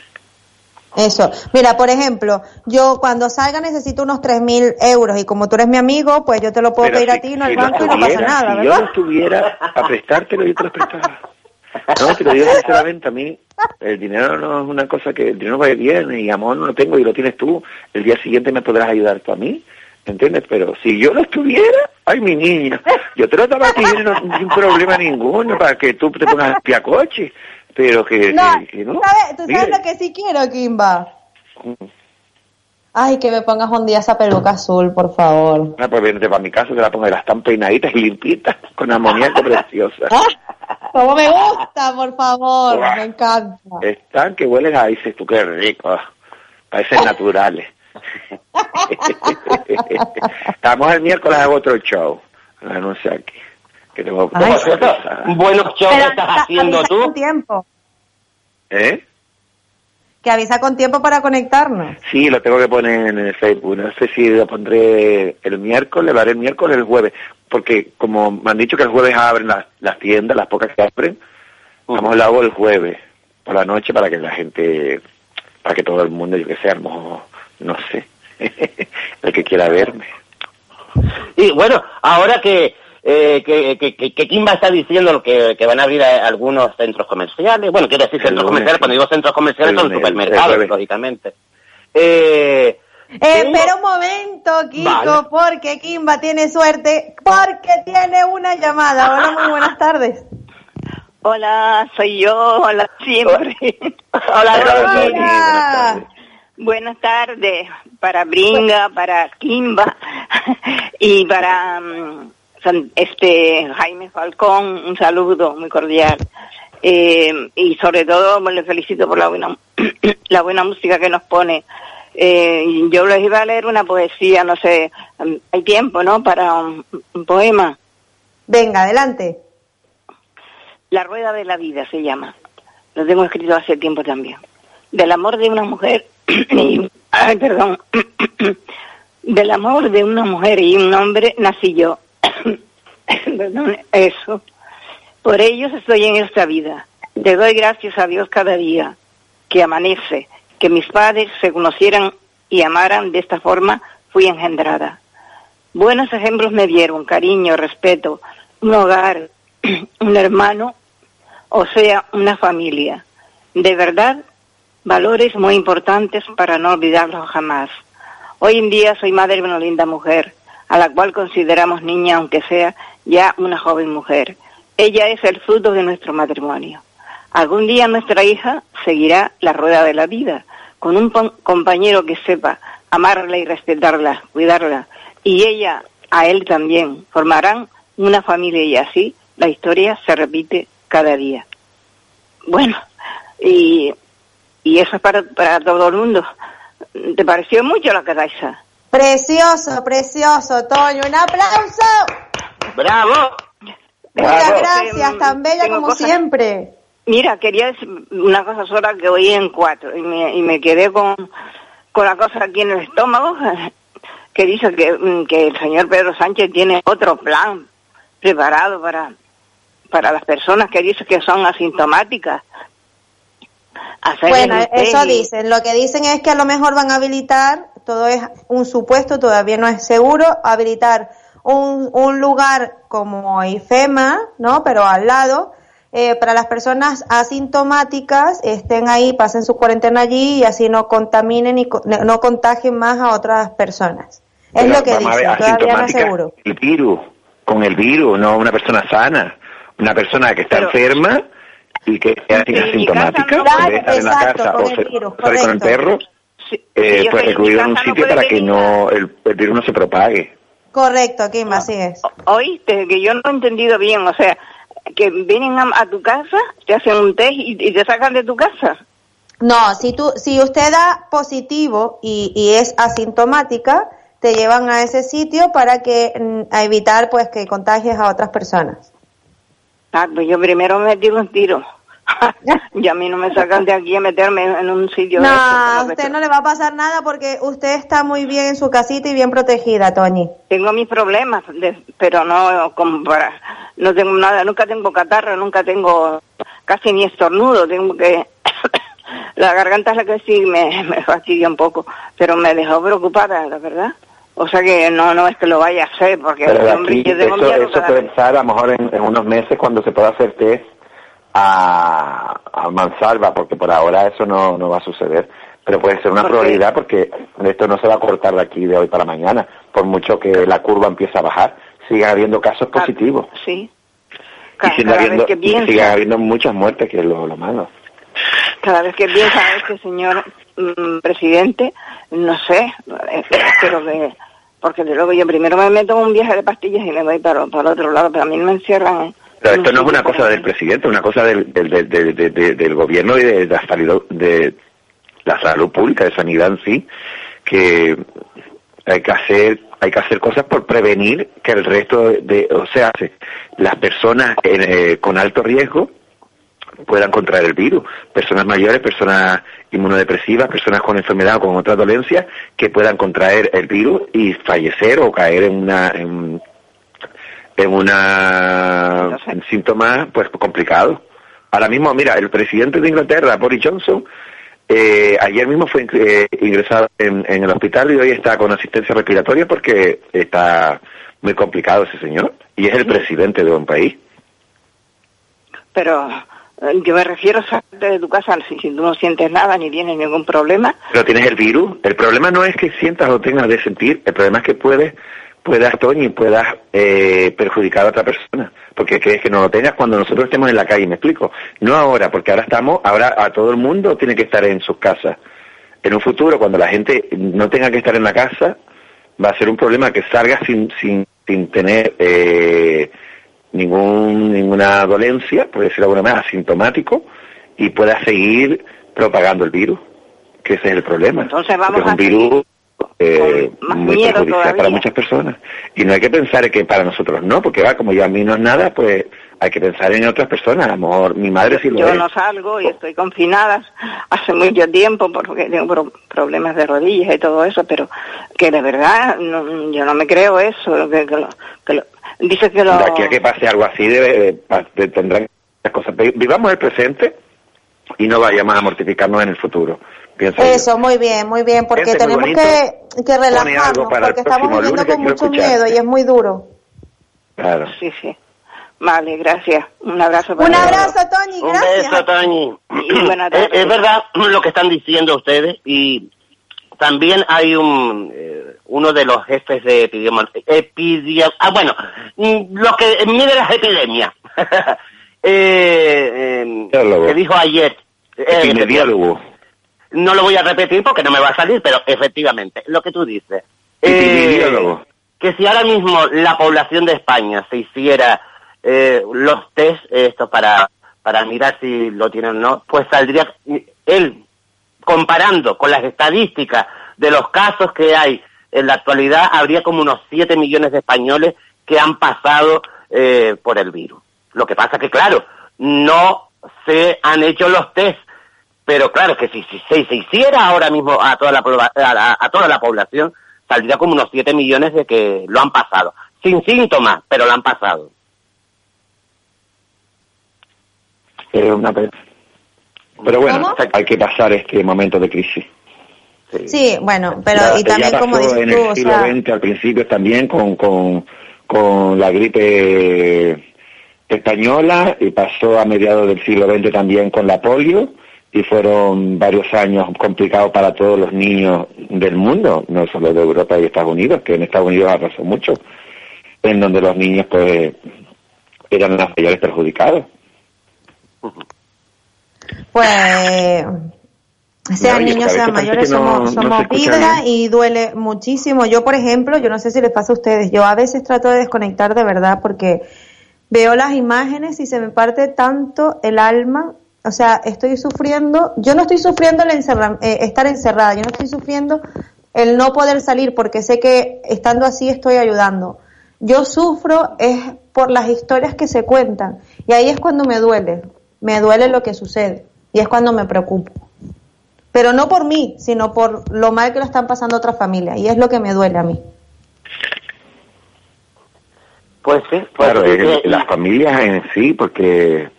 Eso. Mira, por ejemplo, yo cuando salga necesito unos tres mil euros y como tú eres mi amigo, pues yo te lo puedo Pero pedir si- a ti, no al si banco y no pasa tuviera, nada, si ¿verdad? yo no estuviera a prestártelo, yo te lo prestaba. No, te lo digo sinceramente, a mí el dinero no es una cosa que el dinero va y viene y amor no lo tengo y lo tienes tú, el día siguiente me podrás ayudar tú a mí, ¿entiendes? Pero si yo no estuviera, ay mi niña, yo te lo daba a ti no- sin problema ninguno para que tú te pongas a coche, pero que No, que- que no. ¿tú sabes, tú sabes lo que sí quiero, Kimba? Ay, que me pongas un día esa peluca azul, por favor. Ah, pues vente para mi casa, te la pongo, las tan peinaditas y limpitas, con amoníaco preciosa. Como me gusta, por favor, me encanta. Están que huelen a dices tú, qué rico. Parecen naturales. Estamos el miércoles hago otro show. Lo anuncio aquí. Que tengo Ay. Buenos shows Pero estás avisa- haciendo avisa tú. con tiempo, ¿Eh? que avisa con tiempo para conectarnos. Sí, lo tengo que poner en el Facebook. No sé si lo pondré el miércoles, lo haré el miércoles o el jueves. Porque como me han dicho que el jueves abren las, las tiendas, las pocas que abren, vamos lo hago el jueves por la noche para que la gente, para que todo el mundo, yo que sé, armo, no sé, el que quiera verme. Y bueno, ahora que, eh, que, que, que, que Kimba está diciendo lo que, que van a abrir eh, algunos centros comerciales, bueno, quiero decir El centros lunes, comerciales, cuando digo centros comerciales son supermercados, lógicamente. Eh, Eh, espera un momento, Kiko, Vale. porque Kimba tiene suerte, porque tiene una llamada. Hola, muy buenas tardes. Hola, soy yo, hola siempre. Hola, Rosy. Hola. Buenas tardes para Bringa, para Kimba y para mm, este Jaime Falcón, un saludo muy cordial. Eh, y sobre todo pues, le felicito por la buena la buena música que nos pone. Eh, yo les iba a leer una poesía, no sé, mm, hay tiempo, ¿no? Para un, un poema. Venga, adelante. La rueda de la vida se llama. Lo tengo escrito hace tiempo también. Del amor de una mujer y, ay, perdón. Del amor de una mujer y un hombre nací yo. eso. Por ellos estoy en esta vida. Te doy gracias a Dios cada día que amanece, que mis padres se conocieran y amaran de esta forma, fui engendrada. Buenos ejemplos me dieron, cariño, respeto, un hogar, un hermano, o sea, una familia. De verdad, valores muy importantes para no olvidarlos jamás. Hoy en día soy madre de una linda mujer, a la cual consideramos niña aunque sea ya una joven mujer. Ella es el fruto de nuestro matrimonio. Algún día nuestra hija seguirá la rueda de la vida, con un compañero que sepa amarla y respetarla, cuidarla, y ella a él también. Formarán una familia y así la historia se repite cada día. Bueno, y, y eso es para, para todo el mundo. ¿Te pareció mucho la caraisa? Precioso, precioso, Toño. Un aplauso. Bravo. Muchas gracias, tan bella como siempre. Mira, quería decir una cosa sola que oí en cuatro y me, y me quedé con, con la cosa aquí en el estómago que dice que, mm, que el señor Pedro Sánchez tiene otro plan preparado para, para las personas que dice que son asintomáticas. bueno, eso dicen. Lo que dicen es que a lo mejor van a habilitar, todo es un supuesto, todavía no es seguro, habilitar un, un lugar como IFEMA, ¿no? Pero al lado, eh, para las personas asintomáticas estén ahí, pasen su cuarentena allí y así no contaminen y no contagien más a otras personas. Es lo que dicen, todavía no es seguro. El virus, con el virus, no una persona sana, una persona que está enferma y que es asintomática, no, estar en la casa o salir con el perro, eh, pues recluido en un sitio para que no el, virus no se propague. Correcto, Kim, así es. Oíste, que yo no he entendido bien, o sea, que vienen a, tu casa, te hacen un test y, te sacan de tu casa. No, si tú, si usted da positivo y, y es asintomática, te llevan a ese sitio para que mm, a evitar pues que contagies a otras personas. Ah, pues yo primero me tiro un tiro. y a mí no me sacan de aquí a meterme en un sitio. No, a usted no le va a pasar nada porque usted está muy bien en su casita y bien protegida, Toñi. Tengo mis problemas, pero no como para, no tengo nada, nunca tengo catarro, nunca tengo casi ni estornudo, tengo que la garganta es la que sí me, me fastidia un poco, pero me dejó preocupada, la verdad. O sea que no no es que lo vaya a hacer, porque Pero aquí, eso, eso puede a lo mejor en, unos meses cuando se pueda hacer test a, a mansalva, porque por ahora eso no, no va a suceder. Pero puede ser una probabilidad porque esto no se va a cortar de aquí de hoy para mañana, por mucho que la curva empiece a bajar. Sigan habiendo casos positivos. Sí. y sigan habiendo, habiendo muchas muertes, que es lo, lo malo. Cada vez que piensa este señor mm, presidente, no sé, espero que porque de luego yo primero me meto en un viaje de pastillas y me voy para, para otro lado, pero a mí me encierran. Pero esto no es una cosa del presidente, es una cosa del, del, del, del, gobierno y de la, salud, de la salud pública, de sanidad en sí, que hay que hacer hay que hacer cosas por prevenir que el resto de, o sea, las personas eh, con alto riesgo puedan contraer el virus. Personas mayores, personas inmunodepresivas, personas con enfermedad o con otra dolencia que puedan contraer el virus y fallecer o caer en una en, una en síntomas pues complicados. Ahora mismo, mira, el presidente de Inglaterra, Boris Johnson, eh, ayer mismo fue eh, ingresado en, en, el hospital y hoy está con asistencia respiratoria porque está muy complicado ese señor y es el presidente de un país. Pero eh, yo me refiero a salir de tu casa si, tú no sientes nada ni tienes ningún problema. Pero tienes el virus. El problema no es que sientas o tengas de sentir. El problema es que puedes, puedas, Toñi, puedas eh, perjudicar a otra persona. Porque crees que no lo tengas cuando nosotros estemos en la calle. Me explico. No ahora, porque ahora estamos, ahora a todo el mundo tiene que estar en sus casas. En un futuro, cuando la gente no tenga que estar en la casa, va a ser un problema que salga sin, sin, sin tener eh, ningún, ninguna dolencia, por decirlo de alguna manera, asintomático, y pueda seguir propagando el virus, que ese es el problema. Entonces vamos a un virus eh, muy perjudicial para muchas personas. Y no hay que pensar que para nosotros no, porque va, como ya a mí no es nada, pues hay que pensar en otras personas. A lo mejor mi madre sí lo Yo no salgo y estoy confinada hace mucho tiempo porque tengo problemas de rodillas y todo eso, pero que de verdad yo no me creo eso, que, que, Dice que lo... De aquí a que pase algo así, de, tendrán las cosas. Vivamos el presente y no vayamos a mortificarnos en el futuro. Eso, muy bien, muy bien, porque tenemos que, que relajarnos, porque estamos viviendo con mucho miedo y es muy duro. Claro. Sí, sí. Vale, gracias. Un abrazo para Un abrazo, Toñi, gracias. Un beso, Toñi. es, es verdad lo que están diciendo ustedes y también hay un eh, uno de los jefes de epidemiología, ah bueno, mm, lo que mide las epidemias, eh, eh, que dijo ayer. Epidemiólogo. No lo voy a repetir porque no me va a salir, pero efectivamente, lo que tú dices. Epidemiólogo. que si ahora mismo la población de España se hiciera los test estos para para mirar si lo tienen o no, pues saldría él comparando con las estadísticas de los casos que hay en la actualidad, habría como unos 7 millones de españoles que han pasado eh, por el virus. Lo que pasa que, claro, no se han hecho los test, pero claro, que si, se hiciera ahora mismo a toda la, a, toda la población, saldría como unos 7 millones de que lo han pasado. Sin síntomas, pero lo han pasado. una pero bueno, hay que pasar este momento de crisis. Sí, bueno, pero y también como dices en el siglo XX al principio también con, con, con la gripe española y pasó a mediados del siglo XX también con la polio y fueron varios años complicados para todos los niños del mundo, no solo de Europa y Estados Unidos, que en Estados Unidos arrasó mucho, en donde los niños pues eran los mayores perjudicados. Pues sean niños, sean mayores, somos, somos vida y duele muchísimo. Yo, por ejemplo, yo no sé si les pasa a ustedes, yo a veces trato de desconectar de verdad porque veo las imágenes y se me parte tanto el alma. O sea, estoy sufriendo, yo no estoy sufriendo el eh, estar encerrada, yo no estoy sufriendo el no poder salir porque sé que estando así estoy ayudando. Yo sufro es por las historias que se cuentan y ahí es cuando me duele, me duele lo que sucede y es cuando me preocupo. Pero no por mí, sino por lo mal que lo están pasando otras familias y es lo que me duele a mí. Pues sí, pues claro, las familias en sí, porque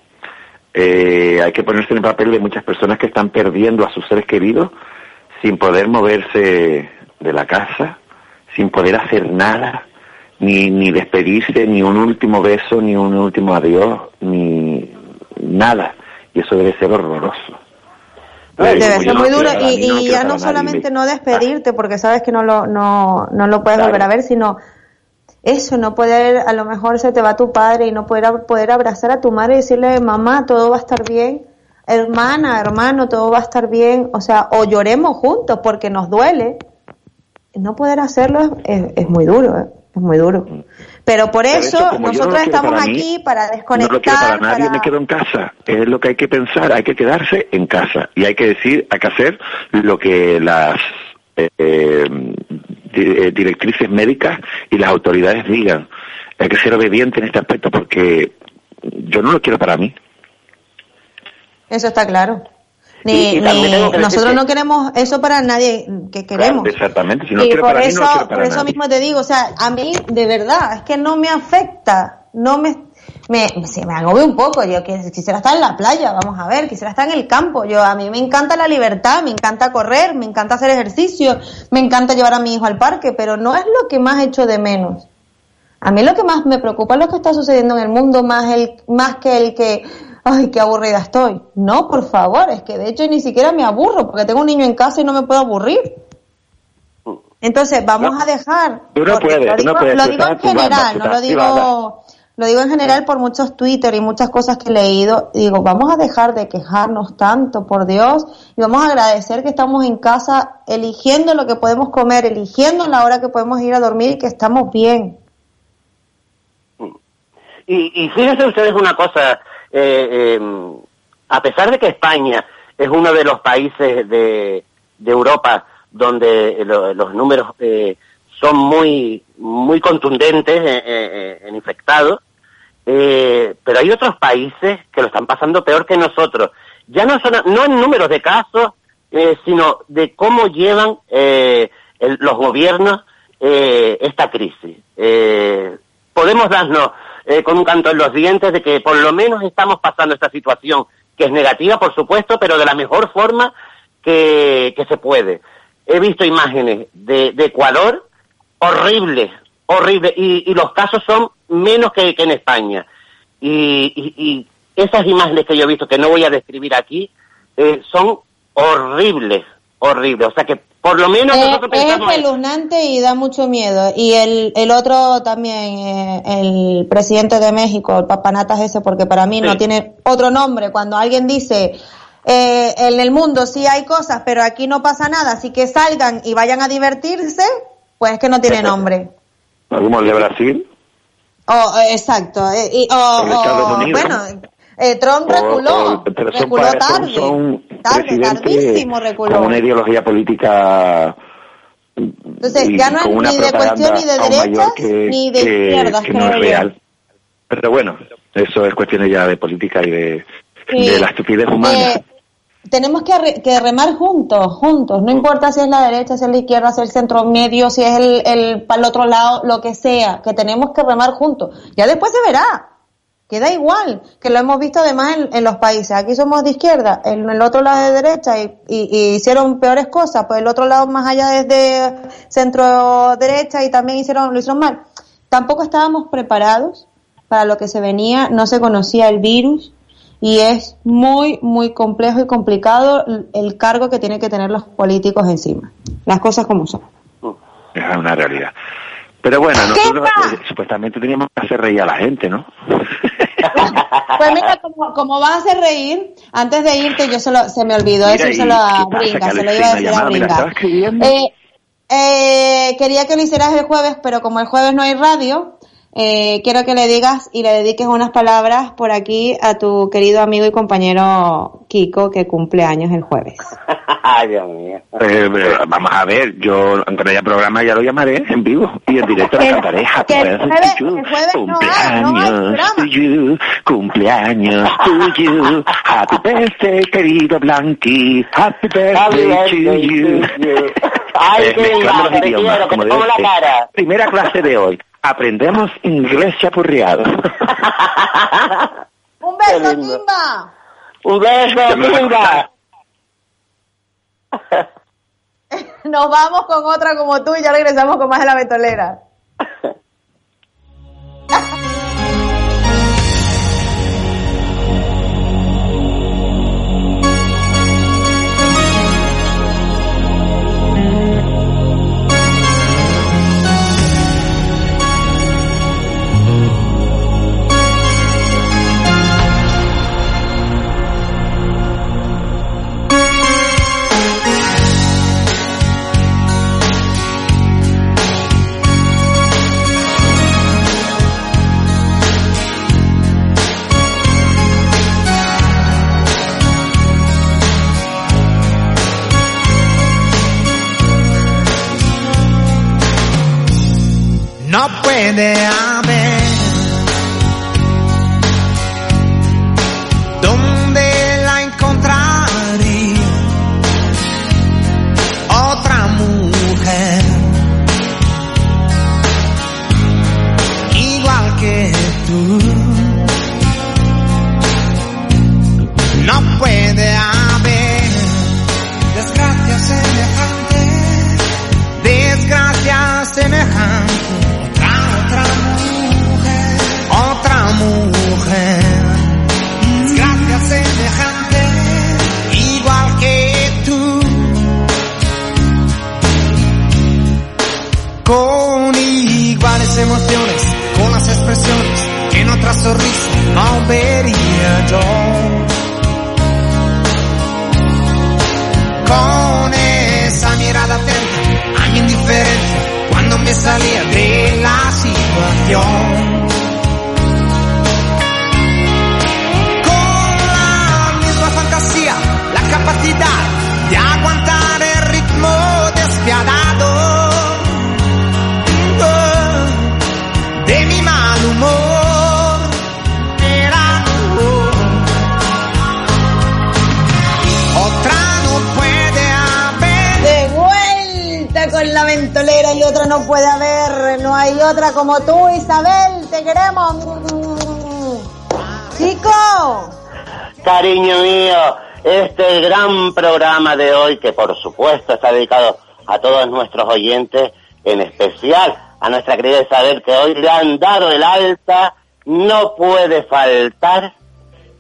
eh, hay que ponerse en el papel de muchas personas que están perdiendo a sus seres queridos sin poder moverse de la casa, sin poder hacer nada, ni, ni despedirse, ni un último beso, ni un último adiós, ni nada. Y eso debe ser horroroso. debe ser muy duro y, ya no solamente no despedirte porque sabes que no lo, no, no lo puedes volver a ver, sino eso, no poder, a lo mejor se te va tu padre y no poder, poder abrazar a tu madre y decirle, mamá, todo va a estar bien, hermana, hermano, todo va a estar bien, o sea, o lloremos juntos porque nos duele. No poder hacerlo es, es muy duro, ¿eh? es muy duro. Pero por eso, nosotros estamos aquí para desconectar. No lo quiero para nadie, me quedo en casa. Es lo que hay que pensar, hay que quedarse en casa. Y hay que decir, hay que hacer lo que las eh, directrices médicas y las autoridades digan. Hay que ser obediente en este aspecto porque yo no lo quiero para mí. Eso está claro. Ni, nosotros no queremos eso para nadie que queremos. exactamente, si no y por eso, por eso mismo te digo, o sea, a mí de verdad es que no me afecta, no me me, se me agobia un poco, yo quisiera estar en la playa, vamos a ver, quisiera estar en el campo, yo a mí me encanta la libertad, me encanta correr, me encanta hacer ejercicio, me encanta llevar a mi hijo al parque, pero no es lo que más echo de menos. A mí lo que más me preocupa es lo que está sucediendo en el mundo, más el, más que el que ay, qué aburrida estoy. No, por favor, es que de hecho ni siquiera me aburro porque tengo un niño en casa y no me puedo aburrir. Entonces, vamos a dejar. Tú no puedes, lo digo, lo digo en general, no lo digo. Lo digo en general por muchos Twitter y muchas cosas que he leído. Digo, vamos a dejar de quejarnos tanto, por Dios, y vamos a agradecer que estamos en casa eligiendo lo que podemos comer, eligiendo la hora que podemos ir a dormir y que estamos bien. Y, y fíjense ustedes una cosa, eh, em, a pesar de que España es uno de los países de, Europa donde los números eh, son muy muy contundentes en, infectados, eh, pero hay otros países que lo están pasando peor que nosotros. Ya no son no en números de casos, eh, sino de cómo llevan los gobiernos esta crisis. podemos darnos eh, con un canto en los dientes de que por lo menos estamos pasando esta situación, que es negativa, por supuesto, pero de la mejor forma que, se puede. He visto imágenes de, Ecuador horribles, horribles, y, los casos son menos que, en España. Y, esas imágenes que yo he visto, que no voy a describir aquí, eh, son horribles, horrible. O sea que por lo menos Eh, nosotros es espeluznante y da mucho miedo. Y el, el otro también, eh, el presidente de México, el papanatas ese, porque para mí no tiene otro nombre. Cuando alguien dice, eh, en el mundo sí hay cosas, pero aquí no pasa nada, así que salgan y vayan a divertirse, pues es que no tiene nombre. Como el de Brasil. Oh, eh, exacto. eh, y- o- El Estados o- Unidos. bueno, eh, Trump o- reculó, o- pero son, reculó tarde, son tarde, tardísimo reculó. con una ideología política Entonces, ya no es ni de cuestión ni de derechas que, ni de que- izquierdas, que no creo es real. Pero bueno, eso es cuestiones ya de política y de, Sí. de la estupidez humana. Eh, tenemos que, re- que remar juntos, juntos. No importa si es la derecha, si es la izquierda, si es el centro medio, si es el, el para el otro lado, lo que sea. Que tenemos que remar juntos. Ya después se verá. Que da igual. Que lo hemos visto además en, en los países. Aquí somos de izquierda, en el otro lado de derecha y, y- y hicieron peores cosas. Pues el otro lado más allá desde centro derecha y también hicieron, lo hicieron mal. Tampoco estábamos preparados para lo que se venía. No se conocía el virus y es muy, muy complejo y complicado el- cargo que tienen que tener los políticos encima. Las cosas como son. Es una realidad. Pero bueno, nosotros eh, supuestamente teníamos que hacer reír a la gente, ¿no? Pues mira, como, como vas a hacer reír, antes de irte yo se, lo- se me olvidó Mira, decírselo ¿y a qué pasa? Brinca, se lo iba a decir a mira, Brinca. Eh, eh, quería que lo hicieras el jueves, pero como el jueves no hay radio, eh, quiero que le digas y le dediques unas palabras por aquí a tu querido amigo y compañero Kiko, que cumple años el jueves. Ay, Dios mío. Eh, eh, vamos a ver, yo, aunque no haya programa, ya lo llamaré en vivo y en directo le cantaré Happy que el birthday jueves- to you. el jueves no hay- no hay Cumpleaños to you, cumpleaños to you. Happy birthday, querido Blanqui. Happy birthday to you. Ay, Eh, qué mezclando los idiomas, como debe ser. Primera clase de hoy. Aprendemos inglés chapurreado. ¡Un beso, Kimba! Un beso, Ya me vas a Kimba. Nos vamos con otra como tú y ya regresamos con más de la betolera. No No hay otra como tú, Isabel. Te queremos. Chico. Cariño mío, este gran programa de hoy, que por supuesto está dedicado a todos nuestros oyentes, en especial a nuestra querida Isabel, que hoy le han dado el alta, no puede faltar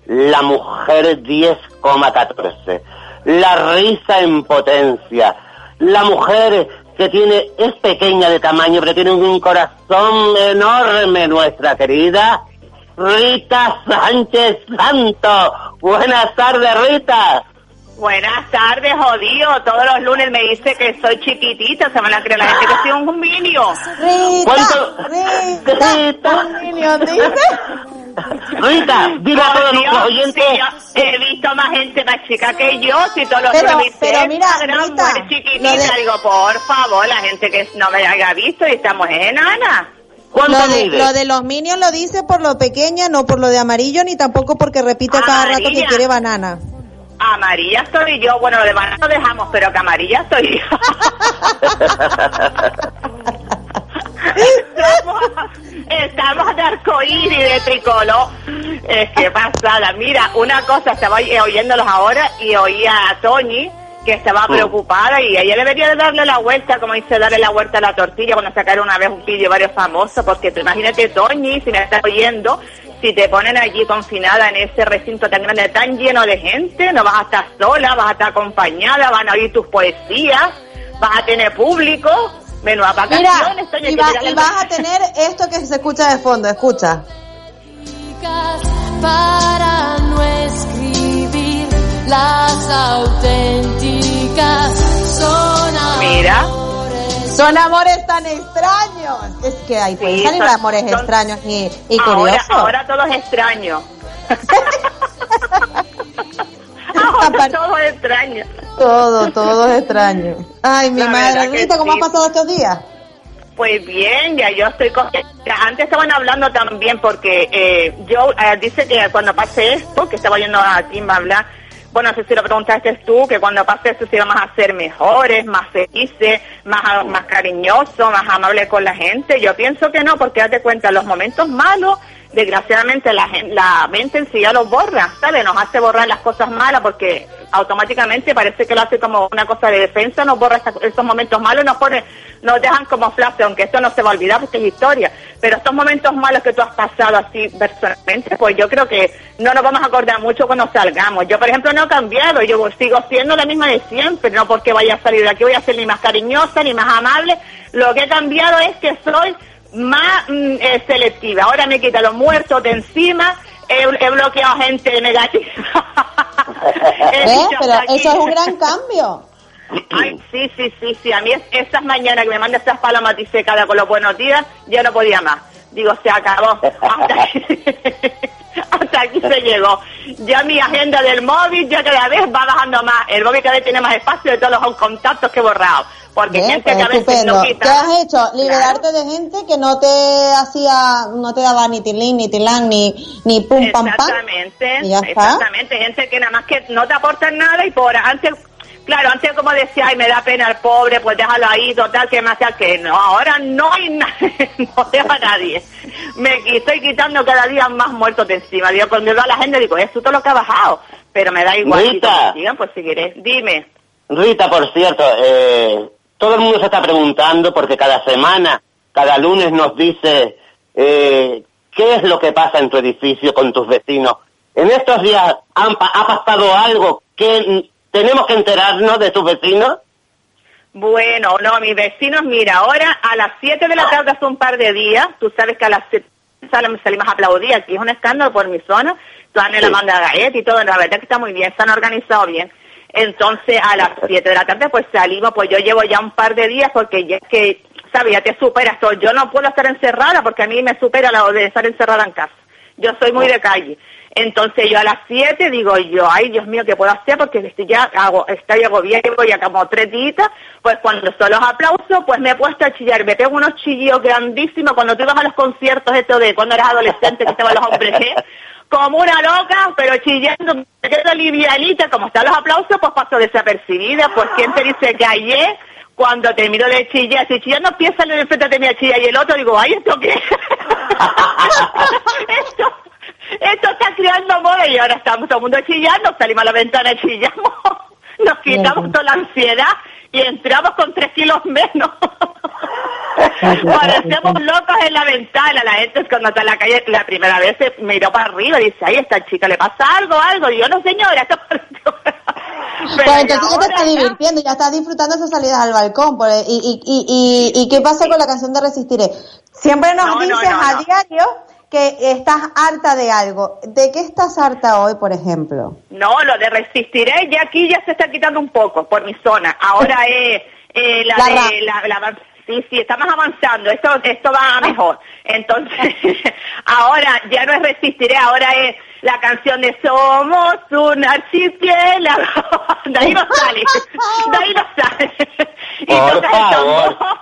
la mujer 10,14. la risa en potencia. La mujer que tiene, es pequeña de tamaño, pero tiene un corazón enorme, nuestra querida Rita Sánchez Santo. Buenas tardes, Rita. Buenas tardes, jodido. Todos los lunes me dice que soy chiquitita. Se van a creer la gente que soy un minio. Rita, Rita, un minion, dice. Rita, dile a todos los oyentes. Sí, yo he visto más gente más chica que yo. Si todos los Pero- me pero mira, "Gran Rita, mujer chiquitita. lo de- Digo, por favor, la gente que no me haya visto y estamos enanas. Lo de, lo de los minions lo dice por lo pequeña, no por lo de amarillo, ni tampoco porque repite cada rato que quiere banana. Amarilla soy yo. Bueno, lo demás no dejamos, pero que amarilla soy yo. estamos, de arcoíris de tricolor. Es que pasada. Mira, una cosa, estaba oy- oyéndolos ahora y oía a Toñi que estaba preocupada y ella debería de darle la vuelta, como dice, darle la vuelta a la tortilla cuando sacaron una vez un vídeo varios famosos, porque tú imagínate, Toñi, si me estás oyendo, si te ponen allí confinada en ese recinto tan grande, tan lleno de gente, no vas a estar sola, vas a estar acompañada, van a oír tus poesías, vas a tener público, Mira, vacaciones, hay y, va- y vas a tener esto que se escucha de fondo, escucha. para no escribir las auténticas son Mira. Son amores tan extraños. Es que hay pueden Sí, salir son- amores son- extraños y, y ahora, curiosos. ahora todo es extraño. todo es extraño. Todo, todo es extraño. Ay, mi La madre. Rita, ¿cómo sí. has pasado estos días? Pues bien, ya yo estoy con... ya, Antes estaban hablando también porque eh, yo eh, dice que cuando pase esto, que estaba yendo a Kim a hablar, bueno, no sé si lo preguntaste tú, que cuando pase esto se íbamos a ser mejores, más felices, más, más cariñosos, más amables con la gente. Yo pienso que no, porque date cuenta, los momentos malos, desgraciadamente la, la mente en sí ya los borra, ¿sabes? Nos hace borrar las cosas malas porque automáticamente parece que lo hace como una cosa de defensa, nos borra esa- esos momentos malos nos pone, nos dejan como flash, aunque esto no se va a olvidar porque es historia. Pero estos momentos malos que tú has pasado así personalmente, pues yo creo que no nos vamos a acordar mucho cuando salgamos. Yo, por ejemplo, no he cambiado, yo sigo siendo la misma de siempre, no porque vaya a salir de aquí voy a ser ni más cariñosa ni más amable. Lo que he cambiado es que soy más mm, eh, selectiva. Ahora me he quitado los muertos de encima, he, he bloqueado gente negativa. ¿Eh? Pero aquí. eso es un gran cambio. Ay, sí, sí, sí, sí. A mí es, esas mañanas que me manda esas palomas disecadas con los buenos días, ya no podía más. Digo, se acabó. Hasta aquí, hasta aquí se llegó. Ya mi agenda del móvil ya cada vez va bajando más. El móvil cada vez tiene más espacio de todos los contactos que he borrado. Porque Bien, gente pues que a veces estupendo. no ¿Qué quita. has hecho? Liberarte de gente que no te hacía, no te daba ni tilín, ni tilán, ni, ni pum, pam, pam. Exactamente, Y ya está. exactamente, gente que nada más que no te aportan nada y por antes, claro, antes como decía, ay, me da pena el pobre, pues déjalo ahí, total, que me hace que no, ahora no hay nadie, no dejo a nadie. Me estoy quitando cada día más muertos de encima. Digo, cuando veo a la gente digo, eso todo lo que ha bajado, pero me da igual. Rita. digan, pues si quieres, dime. Rita, por cierto, eh, todo el mundo se está preguntando porque cada semana, cada lunes nos dice eh, qué es lo que pasa en tu edificio con tus vecinos. En estos días han ha pasado algo que tenemos que enterarnos de tus vecinos. Bueno, no, mis vecinos, mira, ahora a las 7 de la tarde hace un par de días, tú sabes que a las 7 sal- salimos a aplaudir, aquí es un escándalo por mi zona, toda la manda gallet y todo, la verdad que está muy bien, se han organizado bien. Entonces a las 7 de la tarde pues salimos, pues yo llevo ya un par de días porque ya es que, sabes, ya te superas yo no puedo estar encerrada porque a mí me supera lo de estar encerrada en casa, yo soy muy de calle. Entonces yo a las 7 digo yo, ay Dios mío, ¿qué puedo hacer? Porque estoy ya, hago, estoy agobiada, llevo ya como tres días, pues cuando son los aplausos, pues me he puesto a chillar, me pego unos chillidos grandísimos cuando tú ibas a los conciertos estos de cuando eras adolescente, que estaban los hombres G, como una loca, pero chillando, me quedo livianita, como están los aplausos, pues paso desapercibida, pues quién te dice que ayer, cuando termino de chillar, si chillando empieza el enfrente de mi chilla y el otro digo, ay, ¿esto qué? esto, esto está creando moda y ahora estamos todo el mundo chillando, salimos a la ventana y chillamos, nos quitamos toda la ansiedad y entramos con tres kilos menos. Parecemos locos en la ventana. La gente cuando está en la calle la primera vez se miró para arriba y dice, ay, esta chica le pasa algo, algo. Y yo, no señora, esto Pues entonces ya te estás divirtiendo, ya estás disfrutando esas salidas al balcón. pues, y, y, y, y, y qué pasa con la canción de Resistiré? Siempre nos No, no, dices a diario que estás harta de algo. ¿De qué estás harta hoy, por ejemplo? No, lo de resistiré ya aquí ya se está quitando un poco por mi zona. Ahora es eh, la, La de la, la sí, sí, estamos avanzando. Esto esto va a mejor. Entonces, ahora ya no es resistiré, ahora es la canción de Somos un archipiélago. De ahí no sale, de ahí no sale. Y Por favor.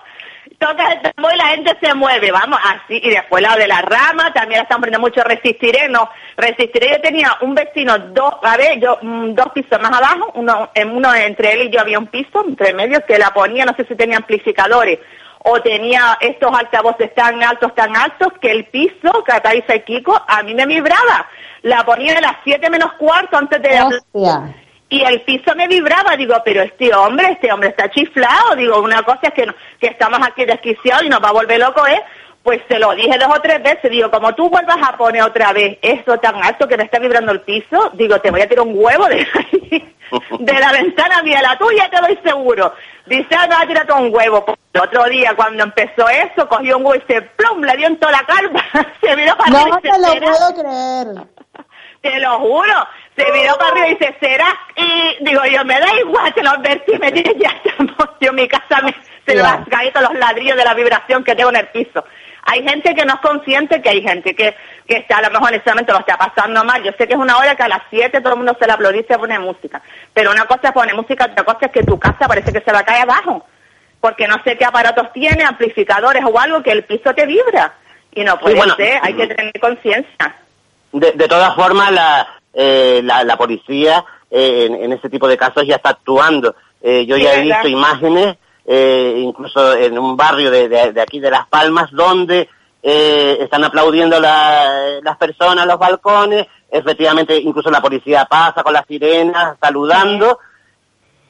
Toca el tambor y la gente se mueve, vamos, así, y después la de la rama, también la están poniendo mucho resistiré, no, resistiré, yo tenía un vecino, dos, a ver, yo, mm, dos pisos más abajo, uno, en uno entre él y yo había un piso, entre medio, que la ponía, no sé si tenía amplificadores, o tenía estos altavoces tan altos, tan altos, que el piso, Catariza y Kiko, a mí me vibraba, la ponía a las siete menos cuarto antes de... Hostia. Y el piso me vibraba, digo, pero este hombre, este hombre está chiflado, digo, una cosa es que, no- que estamos aquí desquiciados y nos va a volver loco, ¿eh? Pues se lo dije dos o tres veces, digo, como tú vuelvas a poner otra vez eso tan alto que me está vibrando el piso, digo, te voy a tirar un huevo de ahí, de la ventana mía, la tuya te doy seguro. Dice, ah, me va a tirar todo un huevo. Pues, el otro día, cuando empezó eso, cogió un huevo y se plum, le dio en toda la carpa, se miró para No te lo puedo creer. Te lo juro. Se miró para arriba y dice, ¿será? Y digo yo, me da igual, te lo advertí, me dije, ya estamos. Yo, mi casa me, se me va a los ladrillos de la vibración que tengo en el piso. Hay gente que no es consciente que hay gente que, que está, a lo mejor en ese momento lo está pasando mal. Yo sé que es una hora que a las 7 todo el mundo se la aplaude y se pone música. Pero una cosa es poner música, otra cosa es que tu casa parece que se va a caer abajo. Porque no sé qué aparatos tiene, amplificadores o algo, que el piso te vibra. Y no puede bueno. ser, hay que tener conciencia. De, de todas formas, la, eh, la, la policía eh, en, en ese tipo de casos ya está actuando. Eh, yo Sí, ya he ¿verdad? visto imágenes, incluso en un barrio de, de- de aquí de Las Palmas, donde están aplaudiendo la- las personas, los balcones, efectivamente incluso la policía pasa con las sirenas, saludando.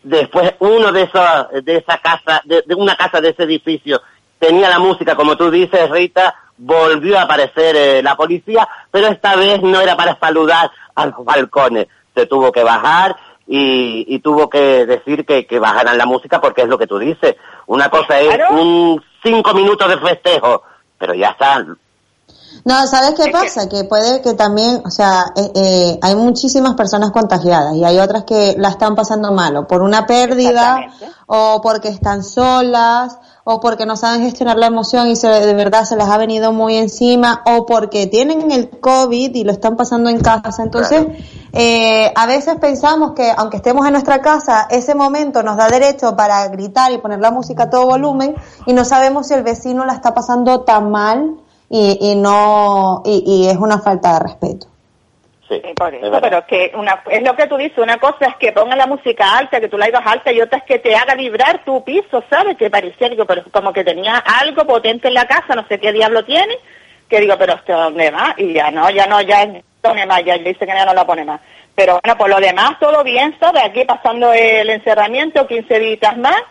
Después uno de esos, de esa casa, de, de una casa de ese edificio, tenía la música, como tú dices, Rita, volvió a aparecer eh, la policía, pero esta vez no era para saludar a los balcones. Se tuvo que bajar y, y tuvo que decir que, que bajaran la música porque es lo que tú dices. Una cosa es Claro. un cinco minutos de festejo, pero ya está. No, ¿sabes qué pasa? Que puede que también, o sea, eh, eh, hay muchísimas personas contagiadas y hay otras que la están pasando mal, o por una pérdida, o porque están solas, o porque no saben gestionar la emoción y se, de verdad se les ha venido muy encima, o porque tienen el COVID y lo están pasando en casa. Entonces, eh, a veces pensamos que aunque estemos en nuestra casa, ese momento nos da derecho para gritar y poner la música a todo volumen y no sabemos si el vecino la está pasando tan mal y, y no y, y es una falta de respeto. Sí, por eso, pero que una, es lo que tú dices, una cosa es que ponga la música alta, que tú la hagas alta, y otra es que te haga vibrar tu piso, ¿sabes? Que parecía, digo, pero como que tenía algo potente en la casa, no sé qué diablo tiene, que digo, pero ¿esto dónde va? Y ya no, ya no, ya no pone más, ya dice que ya no la pone más. Pero bueno, por lo demás, todo bien, ¿sabes? Aquí pasando el encerramiento, 15 días más,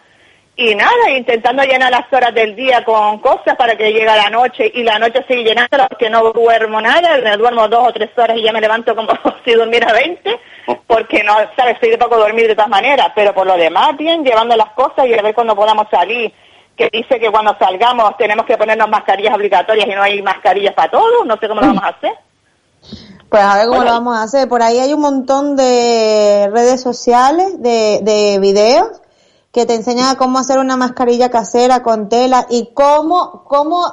y nada, intentando llenar las horas del día con cosas para que llegue la noche y la noche sigue llenando porque no duermo nada, me duermo dos o tres horas y ya me levanto como si durmiera 20 porque no, sabes, soy de poco dormir de todas maneras, pero por lo demás bien, llevando las cosas y a ver cuándo podamos salir, que dice que cuando salgamos tenemos que ponernos mascarillas obligatorias y no hay mascarillas para todos, no sé cómo lo vamos a hacer. Pues a ver cómo Bueno. lo vamos a hacer. Por ahí hay un montón de redes sociales, de, de videos que te enseñan cómo hacer una mascarilla casera con tela y cómo, cómo,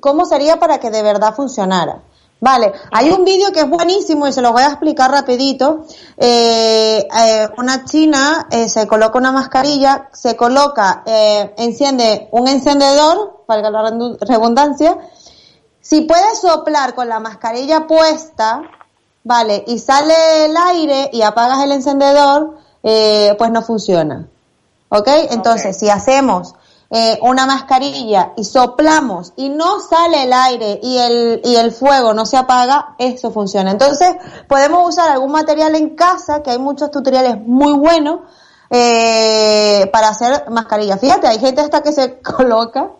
cómo sería para que de verdad funcionara. Vale, hay un vídeo que es buenísimo y se lo voy a explicar rapidito. Eh, eh, una china eh, se coloca una mascarilla, se coloca, eh, enciende un encendedor, valga la redundancia, si puedes soplar con la mascarilla puesta, vale, y sale el aire y apagas el encendedor, pues no funciona. ¿Ok? Entonces, si hacemos eh, una mascarilla y soplamos y no sale el aire y el, y el fuego no se apaga, eso funciona. Entonces, podemos usar algún material en casa, que hay muchos tutoriales muy buenos, eh, para hacer mascarillas. Fíjate, hay gente hasta que se coloca,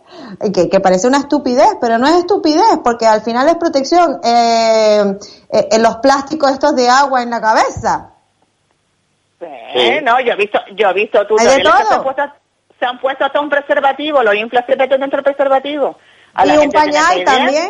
que, que parece una estupidez, pero no es estupidez, porque al final es protección, eh, eh, en los plásticos estos de agua en la cabeza. Eh, no, yo he visto, yo he visto de tutoriales que se todo. han puesto, se han puesto hasta un preservativo, los inflas se meten dentro del preservativo. A Y un pañal también.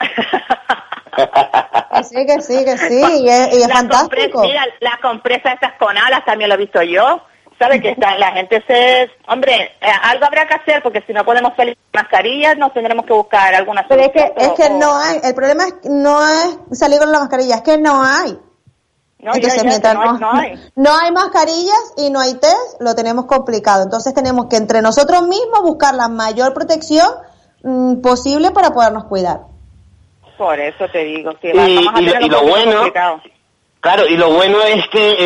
Que sí, que sí, que sí, y es, y es fantástico. mira, las compresas estas con alas también lo he visto yo. ¿Sabe que está, la gente se... Hombre, eh, algo habrá que hacer porque si no podemos salir con mascarillas nos tendremos que buscar alguna Pero es que, solución, es que o- no hay, el problema es no es salir con la mascarilla, es que no hay. No, Entonces, ya, no hay- no hay. no hay mascarillas y no hay test, lo tenemos complicado. Entonces tenemos que entre nosotros mismos buscar la mayor protección mm, posible para podernos cuidar. Por eso te digo, que Y- vamos a y y un lo bueno- complicado. Claro, y lo bueno es que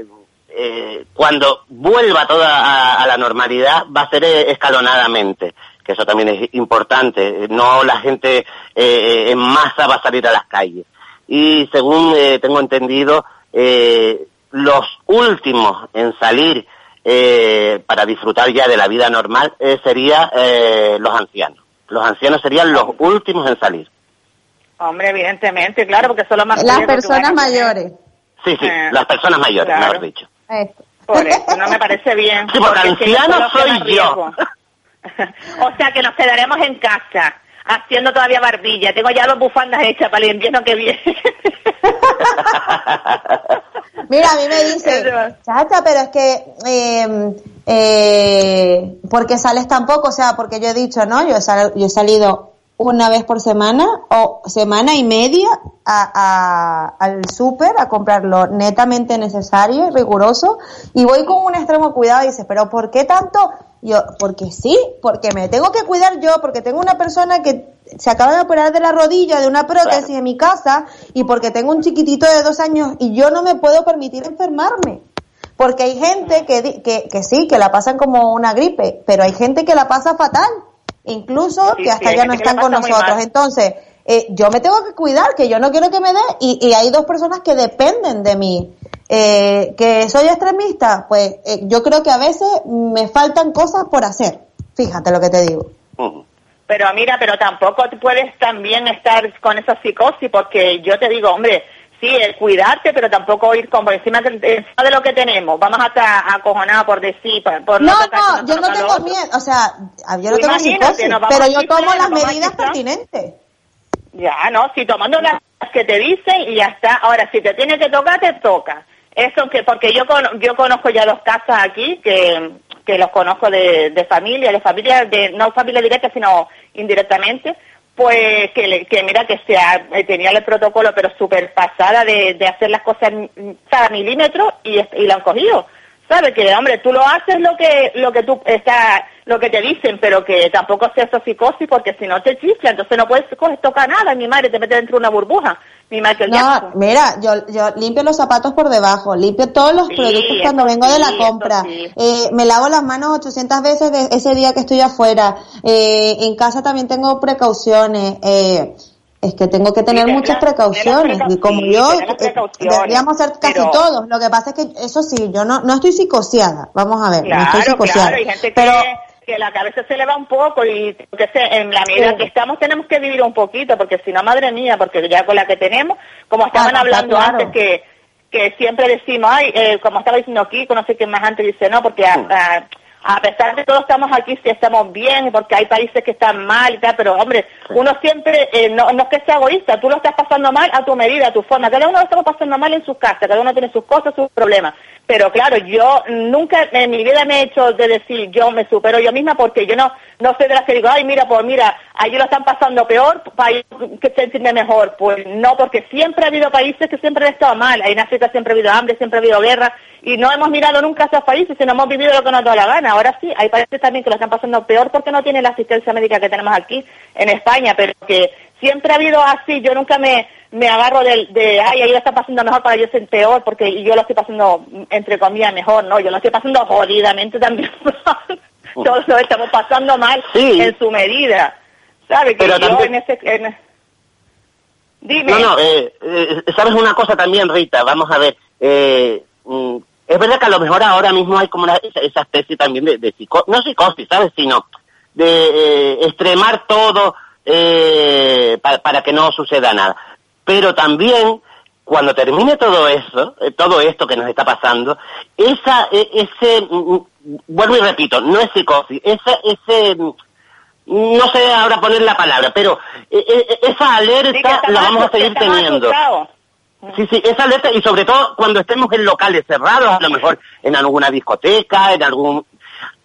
eh, eh, cuando vuelva toda a, a la normalidad va a ser eh, escalonadamente, que eso también es importante. No la gente eh, en masa va a salir a las calles. Y según eh, tengo entendido, eh, los últimos en salir eh, para disfrutar ya de la vida normal eh, serían los ancianos. Los ancianos serían los últimos en salir. Hombre, evidentemente, claro, porque son los más Las personas mayores. Sí, sí, Eh, las personas mayores, claro. mejor dicho. Esto. Por eso, no me parece bien. Sí, porque es que anciano soy yo. o sea que nos quedaremos en casa, haciendo todavía barbilla. Tengo ya dos bufandas hechas para el invierno que viene. Mira, a mí me dice, chacha, pero es que, eh, eh, porque sales tan poco, o sea, porque yo he dicho, ¿no? Yo he, sal- yo he salido una vez por semana o semana y media a, a- al súper a comprar lo netamente necesario y riguroso y voy con un extremo cuidado y dices, pero ¿por qué tanto? Yo, porque sí, porque me tengo que cuidar yo, porque tengo una persona que se acaba de operar de la rodilla de una prótesis en mi casa y porque tengo un chiquitito de dos años y yo no me puedo permitir enfermarme. Porque hay gente que, que, que sí, que la pasan como una gripe, pero hay gente que la pasa fatal, incluso Sí, que hasta sí, ya no están con nosotros. Entonces, eh, yo me tengo que cuidar, que yo no quiero que me dé, y, y hay dos personas que dependen de mí. Eh, que soy extremista, pues eh, yo creo que a veces me faltan cosas por hacer. Fíjate lo que te digo. Pero mira, pero tampoco puedes también estar con esa psicosis, porque yo te digo, hombre, sí, el cuidarte, pero tampoco ir como por encima de, encima de lo que tenemos. Vamos a estar acojonados por decir, por, por No, no, yo no tengo miedo, o sea, yo no Tú tengo psicosis, pero yo tomo las medidas pertinentes. Ya, no, si tomando las que te dicen y ya está. Ahora, si te tiene que tocar, te toca. Eso que, porque yo con- yo conozco ya dos casas aquí que, que los conozco de, de familia, de familia, de, no familia directa, sino indirectamente, pues que, mira que se eh, tenía el protocolo, pero súper pasada de, de hacer las cosas mm, cada milímetro y, y lo han cogido. ¿Sabes? Que, hombre, tú lo haces lo que, lo que tú está, lo que te dicen, pero que tampoco sea eso psicosis porque si no te chifla, entonces no puedes tocar nada, mi madre te mete dentro de una burbuja, mi Michael No, Jackson. mira, yo, yo limpio los zapatos por debajo, limpio todos los Sí, productos cuando vengo de la compra, sí. eh, me lavo las manos 800 veces de ese día que estoy afuera, eh, en casa también tengo precauciones, eh, es que tengo que tener muchas precauciones. y como yo eh, deberíamos ser casi pero- todos, lo que pasa es que eso sí, yo no, no estoy psicoseada, vamos a ver, no estoy psicoseada, claro, gente que, pero que la cabeza se le va un poco y que sé, en la medida Sí. que estamos tenemos que vivir un poquito, porque si no, madre mía, porque ya con la que tenemos, como estaban Ah, está hablando claro. antes que que siempre decimos, ay, eh, como estaba diciendo aquí, no sé quién más antes dice, no, porque a, a- a pesar de todo estamos aquí, si estamos bien, porque hay países que están mal y tal, pero hombre, uno siempre, eh, no, no es que sea egoísta, tú lo estás pasando mal a tu medida, a tu forma, cada uno lo estamos pasando mal en sus casas, cada uno tiene sus cosas, sus problemas, pero claro, yo nunca en mi vida me he hecho de decir yo me supero yo misma porque yo no no soy de las que digo, ay, mira, pues mira, allí lo están pasando peor para que sentirme mejor. Pues no, porque siempre ha habido países que siempre han estado mal. En África siempre ha habido hambre, siempre ha habido guerra y no hemos mirado nunca a esos países, sino hemos vivido lo que nos da la gana. Ahora sí, hay países también que lo están pasando peor porque no tienen la asistencia médica que tenemos aquí en España, pero que siempre ha habido así. Yo nunca me me agarro del, de, ay, ahí lo está pasando mejor para yo ser peor, porque yo lo estoy pasando, entre comillas, mejor, ¿no? Yo lo estoy pasando jodidamente también. Todos lo estamos pasando mal Sí. en su medida. ¿Sabe? Que Pero yo también- en ese... en- Dime. No, no, eh, eh, sabes una cosa también, Rita, vamos a ver. Eh, mm, es verdad que a lo mejor ahora mismo hay como una- esa, especie también de, de psico- no psicosis, ¿sabes? Sino de eh, extremar todo eh, pa- para que no suceda nada. Pero también cuando termine todo eso, eh, todo esto que nos está pasando, esa, e- ese, mm, mm, vuelvo y repito, no es psicosis, ese, ese, mm, no sé ahora poner la palabra, pero eh, eh, esa alerta la vamos a seguir teniendo. Sí, sí, esa alerta y sobre todo cuando estemos en locales cerrados, a lo mejor en alguna discoteca, en algún...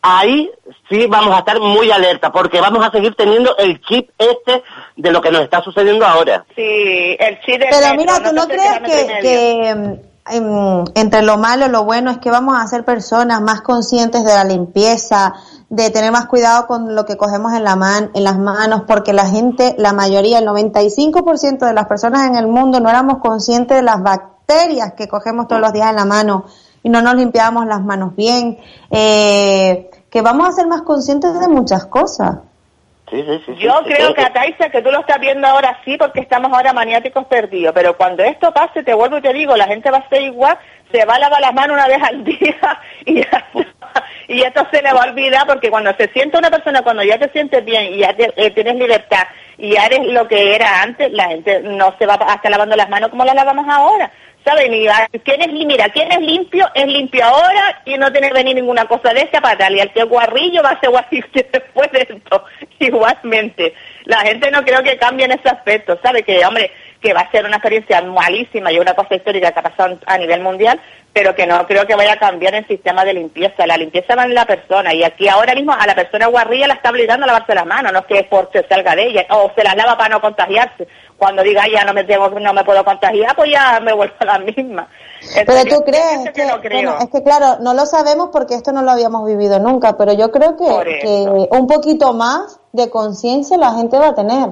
Ahí sí vamos a estar muy alerta porque vamos a seguir teniendo el chip este de lo que nos está sucediendo ahora. Sí, el chip del Pero metro, mira, ¿tú no crees que, que, mm, em, entre lo malo y lo bueno es que vamos a ser personas más conscientes de la limpieza, de tener más cuidado con lo que cogemos en, la man, en las manos, porque la gente, la mayoría, el 95% de las personas en el mundo no éramos conscientes de las bacterias que cogemos todos los días en la mano y no nos limpiábamos las manos bien, eh, que vamos a ser más conscientes de muchas cosas. Sí, sí, sí. Yo creo que Ataisa, que tú lo estás viendo ahora sí, porque estamos ahora maniáticos perdidos, pero cuando esto pase, te vuelvo y te digo, la gente va a ser igual, se va a lavar las manos una vez al día y ya está. y esto se le va a olvidar porque cuando se siente una persona, cuando ya te sientes bien y ya te- eh, tienes libertad y ya eres lo que era antes, la gente no se va a estar lavando las manos como las lavamos ahora. A- quién es, mira, quién es limpio, es limpio ahora y no tiene que venir ninguna cosa de esa para. Y el que guarrillo va a ser guarrillo después de esto, igualmente. La gente no creo que cambie en ese aspecto, ¿sabe? Que, hombre, que va a ser una experiencia malísima y una cosa histórica que ha pasado a nivel mundial, pero que no creo que vaya a cambiar el sistema de limpieza. La limpieza va en la persona y aquí ahora mismo a la persona guarrilla la está obligando a lavarse las manos, no es que es porque salga de ella, o se las lava para no contagiarse. Cuando diga ya no me tengo, no me puedo contagiar, pues ya me vuelvo a la misma. Pero tú crees que, no creo. bueno, es que claro, no lo sabemos porque esto no lo habíamos vivido nunca, pero yo creo que, Por que un poquito más de conciencia la gente va a tener.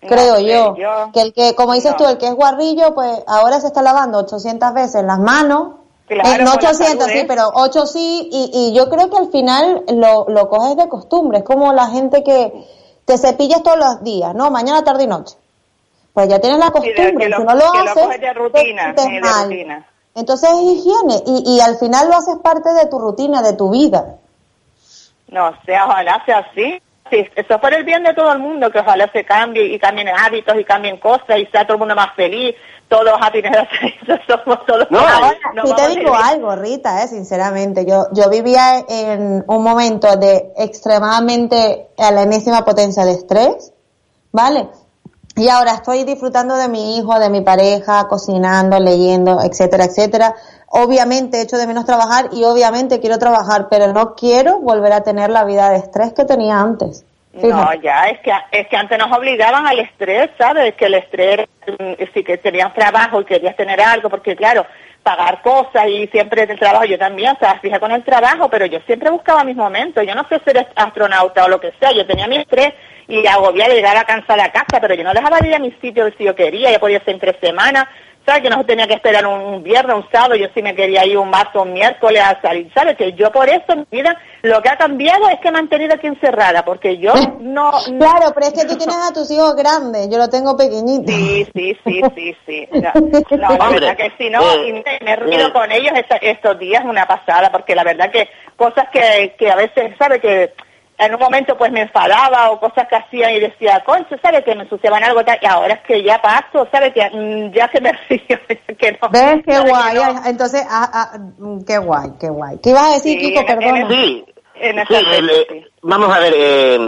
Creo yo- Que el que, como dices no. tú, el que es guarrillo, pues ahora se está lavando 800 veces las manos. Claro, Eh, no por la 800, salud, sí, pero 8 sí, y, y yo creo que al final lo, lo coges de costumbre. Es como la gente que te cepillas todos los días, ¿no? Mañana, tarde y noche. Pues ya tienes la Sí, costumbre. que lo- si no lo lo haces, coges de rutina, te sí, de mal. rutina. Entonces es higiene y, y al final lo haces parte de tu rutina, de tu vida. No sé, ojalá sea así. Sí, eso por el bien de todo el mundo, que ojalá se cambie y cambien hábitos y cambien cosas y sea todo el mundo más feliz, todos happy somos todos Ahora, nos sí te digo algo, Rita, eh, sinceramente. Yo, yo vivía en un momento de extremadamente a la enésima potencia de estrés, ¿vale? Y ahora estoy disfrutando de mi hijo, de mi pareja, cocinando, leyendo, etcétera, etcétera. Obviamente echo de menos trabajar y obviamente quiero trabajar, pero no quiero volver a tener la vida de estrés que tenía antes. No, Fíjate. ya, es que, es que antes nos obligaban al estrés, ¿sabes? Que el estrés, mm, si que tenías trabajo y querías tener algo, porque claro, pagar cosas y siempre el trabajo, yo también, o sea, fija con el trabajo, pero yo siempre buscaba mis momentos, yo no sé ser astronauta o lo que sea, yo tenía mi estrés y agobiada, llegaba cansada a casa, pero yo no dejaba de ir a mi sitio si yo quería, yo podía ser en tres semanas, ¿sabes? Que no tenía que esperar un, viernes, un sábado, yo sí me quería ir un martes, un miércoles a salir, ¿sabes? Que yo por eso, en mi vida, lo que ha cambiado es que me han tenido aquí encerrada, porque yo no... Claro, pero es que tú tienes a tus hijos grandes, yo lo tengo pequeñito. Sí, sí, sí, sí, sí. No, no, la verdad que sí, ¿no? eh, y me, he eh. con ellos esta- estos días, una pasada, porque la verdad que cosas que, que a veces, ¿sabe? Que en un momento pues me enfadaba o cosas que hacían y decía, concho, ¿sabe? Que me ensuciaban algo tal, y ahora es que ya paso, ¿sabe? Que mm, ya se me río, que no. ¿Ves? Qué guay. no. Entonces, ah, ah, mm, qué guay, qué guay. ¿Qué ibas a decir, Sí, Kiko? en Perdona. Sí, En sí, el, eh, vamos a ver, eh,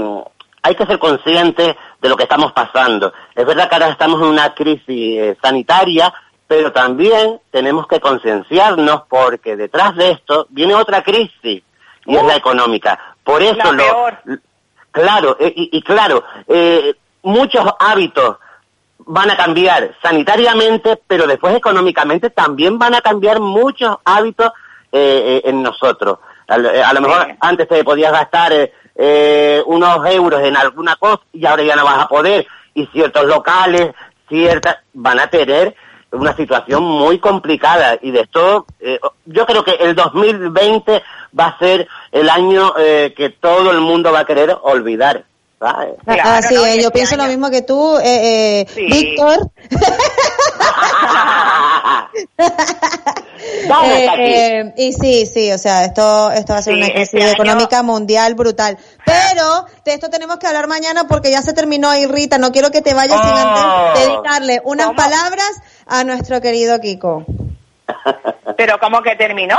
hay que ser conscientes de lo que estamos pasando. Es verdad que ahora estamos en una crisis eh, sanitaria, pero también tenemos que concienciarnos porque detrás de esto viene otra crisis y es la económica. Por eso lo, claro, eh, y, y claro, eh, muchos hábitos van a cambiar sanitariamente, pero después económicamente también van a cambiar muchos hábitos eh, en nosotros. A, lo- a lo mejor antes te podías gastar eh, unos euros en alguna cosa y ahora ya no vas a poder. Y ciertos locales, ciertas, van a tener una situación muy complicada. Y de esto, eh, yo creo que el 2020 va a ser el año eh, que todo el mundo va a querer olvidar. ¿sabes? Ah, sí, eh, yo pienso lo mismo que tú, eh, eh, Víctor. Eh, eh, y sí, sí, o sea, esto, esto va a ser Sí, una crisis este año- económica mundial brutal. Pero de esto tenemos que hablar mañana porque ya se terminó ahí, Rita. No quiero que te vayas sin Oh. antes dedicarle unas palabras a nuestro querido Kiko. Pero ¿cómo que terminó?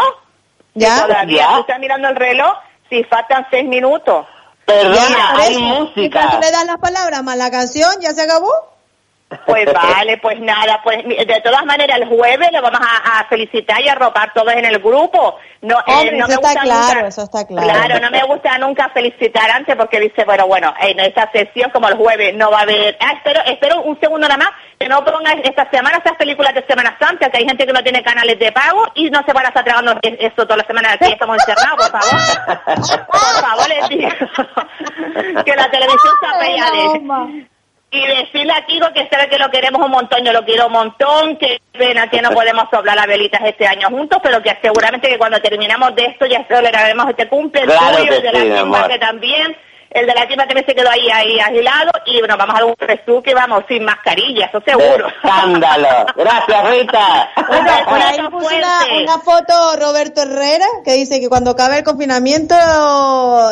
¿Ya? Que Todavía tú estás mirando el reloj si faltan seis minutos. Perdona, hay eso. ¿Y música. cuando le das las palabras más la canción, ya se acabó? Pues vale, pues nada, pues de todas maneras el jueves le vamos a, a felicitar y a ropar todos en el grupo. No, eh, no eso me está gusta claro, nunca, eso está claro. Claro, no me gusta nunca felicitar antes porque dice, bueno, bueno, en esta sesión como el jueves no va a haber... Ah, espero, espero un segundo nada más que no pongas esta semana esas películas de Semana Santa, que hay gente que no tiene canales de pago y no se van a estar tragando eso toda la semana aquí estamos encerrados, por favor. por favor, les digo que la televisión se apella de y decirle a Kiko que sabe que lo queremos un montón, yo lo quiero un montón, que pena que no podemos soplar las velitas este año juntos, pero que seguramente que cuando terminamos de esto ya celebraremos este cumple, el Claro tuyo, de la sí, amor. que también, el de la timba también se quedó ahí, ahí aislado, y bueno, vamos a dar un resuque, vamos, sin mascarilla, eso seguro. Escándalo. Gracias, Rita. Bueno, por ahí puso una, una foto Roberto Herrera que dice que cuando acabe el confinamiento,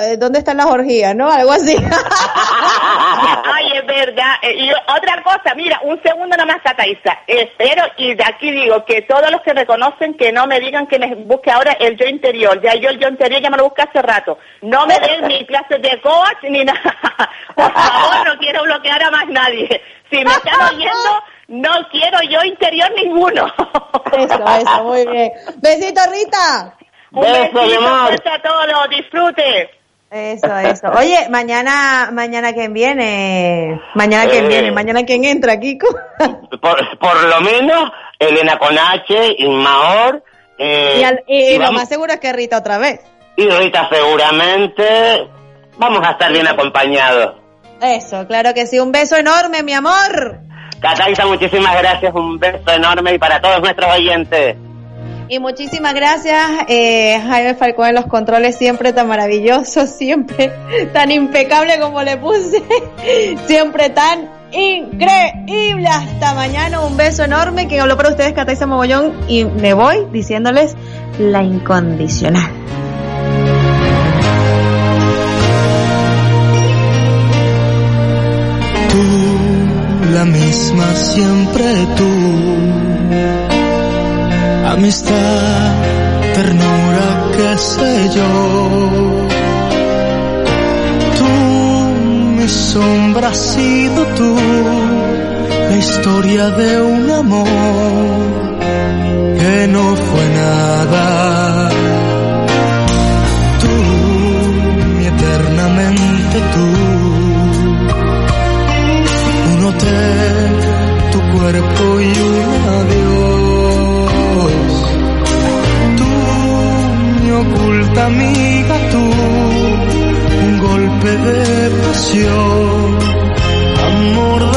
eh, ¿dónde están las orgías? ¿No? Algo así. Ay, es verdad. Eh, Y otra cosa, mira, un segundo nada más, Cataiza. Espero, y de aquí digo, que todos los que reconocen que no me digan que me busque ahora el yo interior. Ya yo el yo interior ya me lo busqué hace rato. No me den ni clases de ni nada. Por favor, no quiero bloquear a más nadie. Si me están oyendo, no quiero yo interior ninguno. Eso, eso, muy bien. Besito, Rita. Un besito, a todos, disfrute. Eso, eso. Oye, mañana, mañana quién viene, mañana quién Eh. viene, mañana quién entra, Kiko. Por, por lo menos, Elena Conache, Inmaor, eh, y al- y y lo más seguro es que Rita otra vez. y Rita seguramente vamos a estar bien acompañados. Eso, claro que sí. Un beso enorme, mi amor. Cataiza, muchísimas gracias, un beso enorme y para todos nuestros oyentes. Y muchísimas gracias, eh, Jaime Falcón en los controles, siempre tan maravilloso, siempre tan impecable como le puse, siempre tan increíble. Hasta mañana, un beso enorme. Quien habló para ustedes, Cataiza Mogollón, y me voy diciéndoles la incondicional. La misma siempre tú. Amistad, ternura, qué sé yo. Tú, mi sombra has sido tú. La historia de un amor que no fue nada. Cuerpo y un adiós. Tú, mi oculta amiga, tú, un golpe de pasión, amor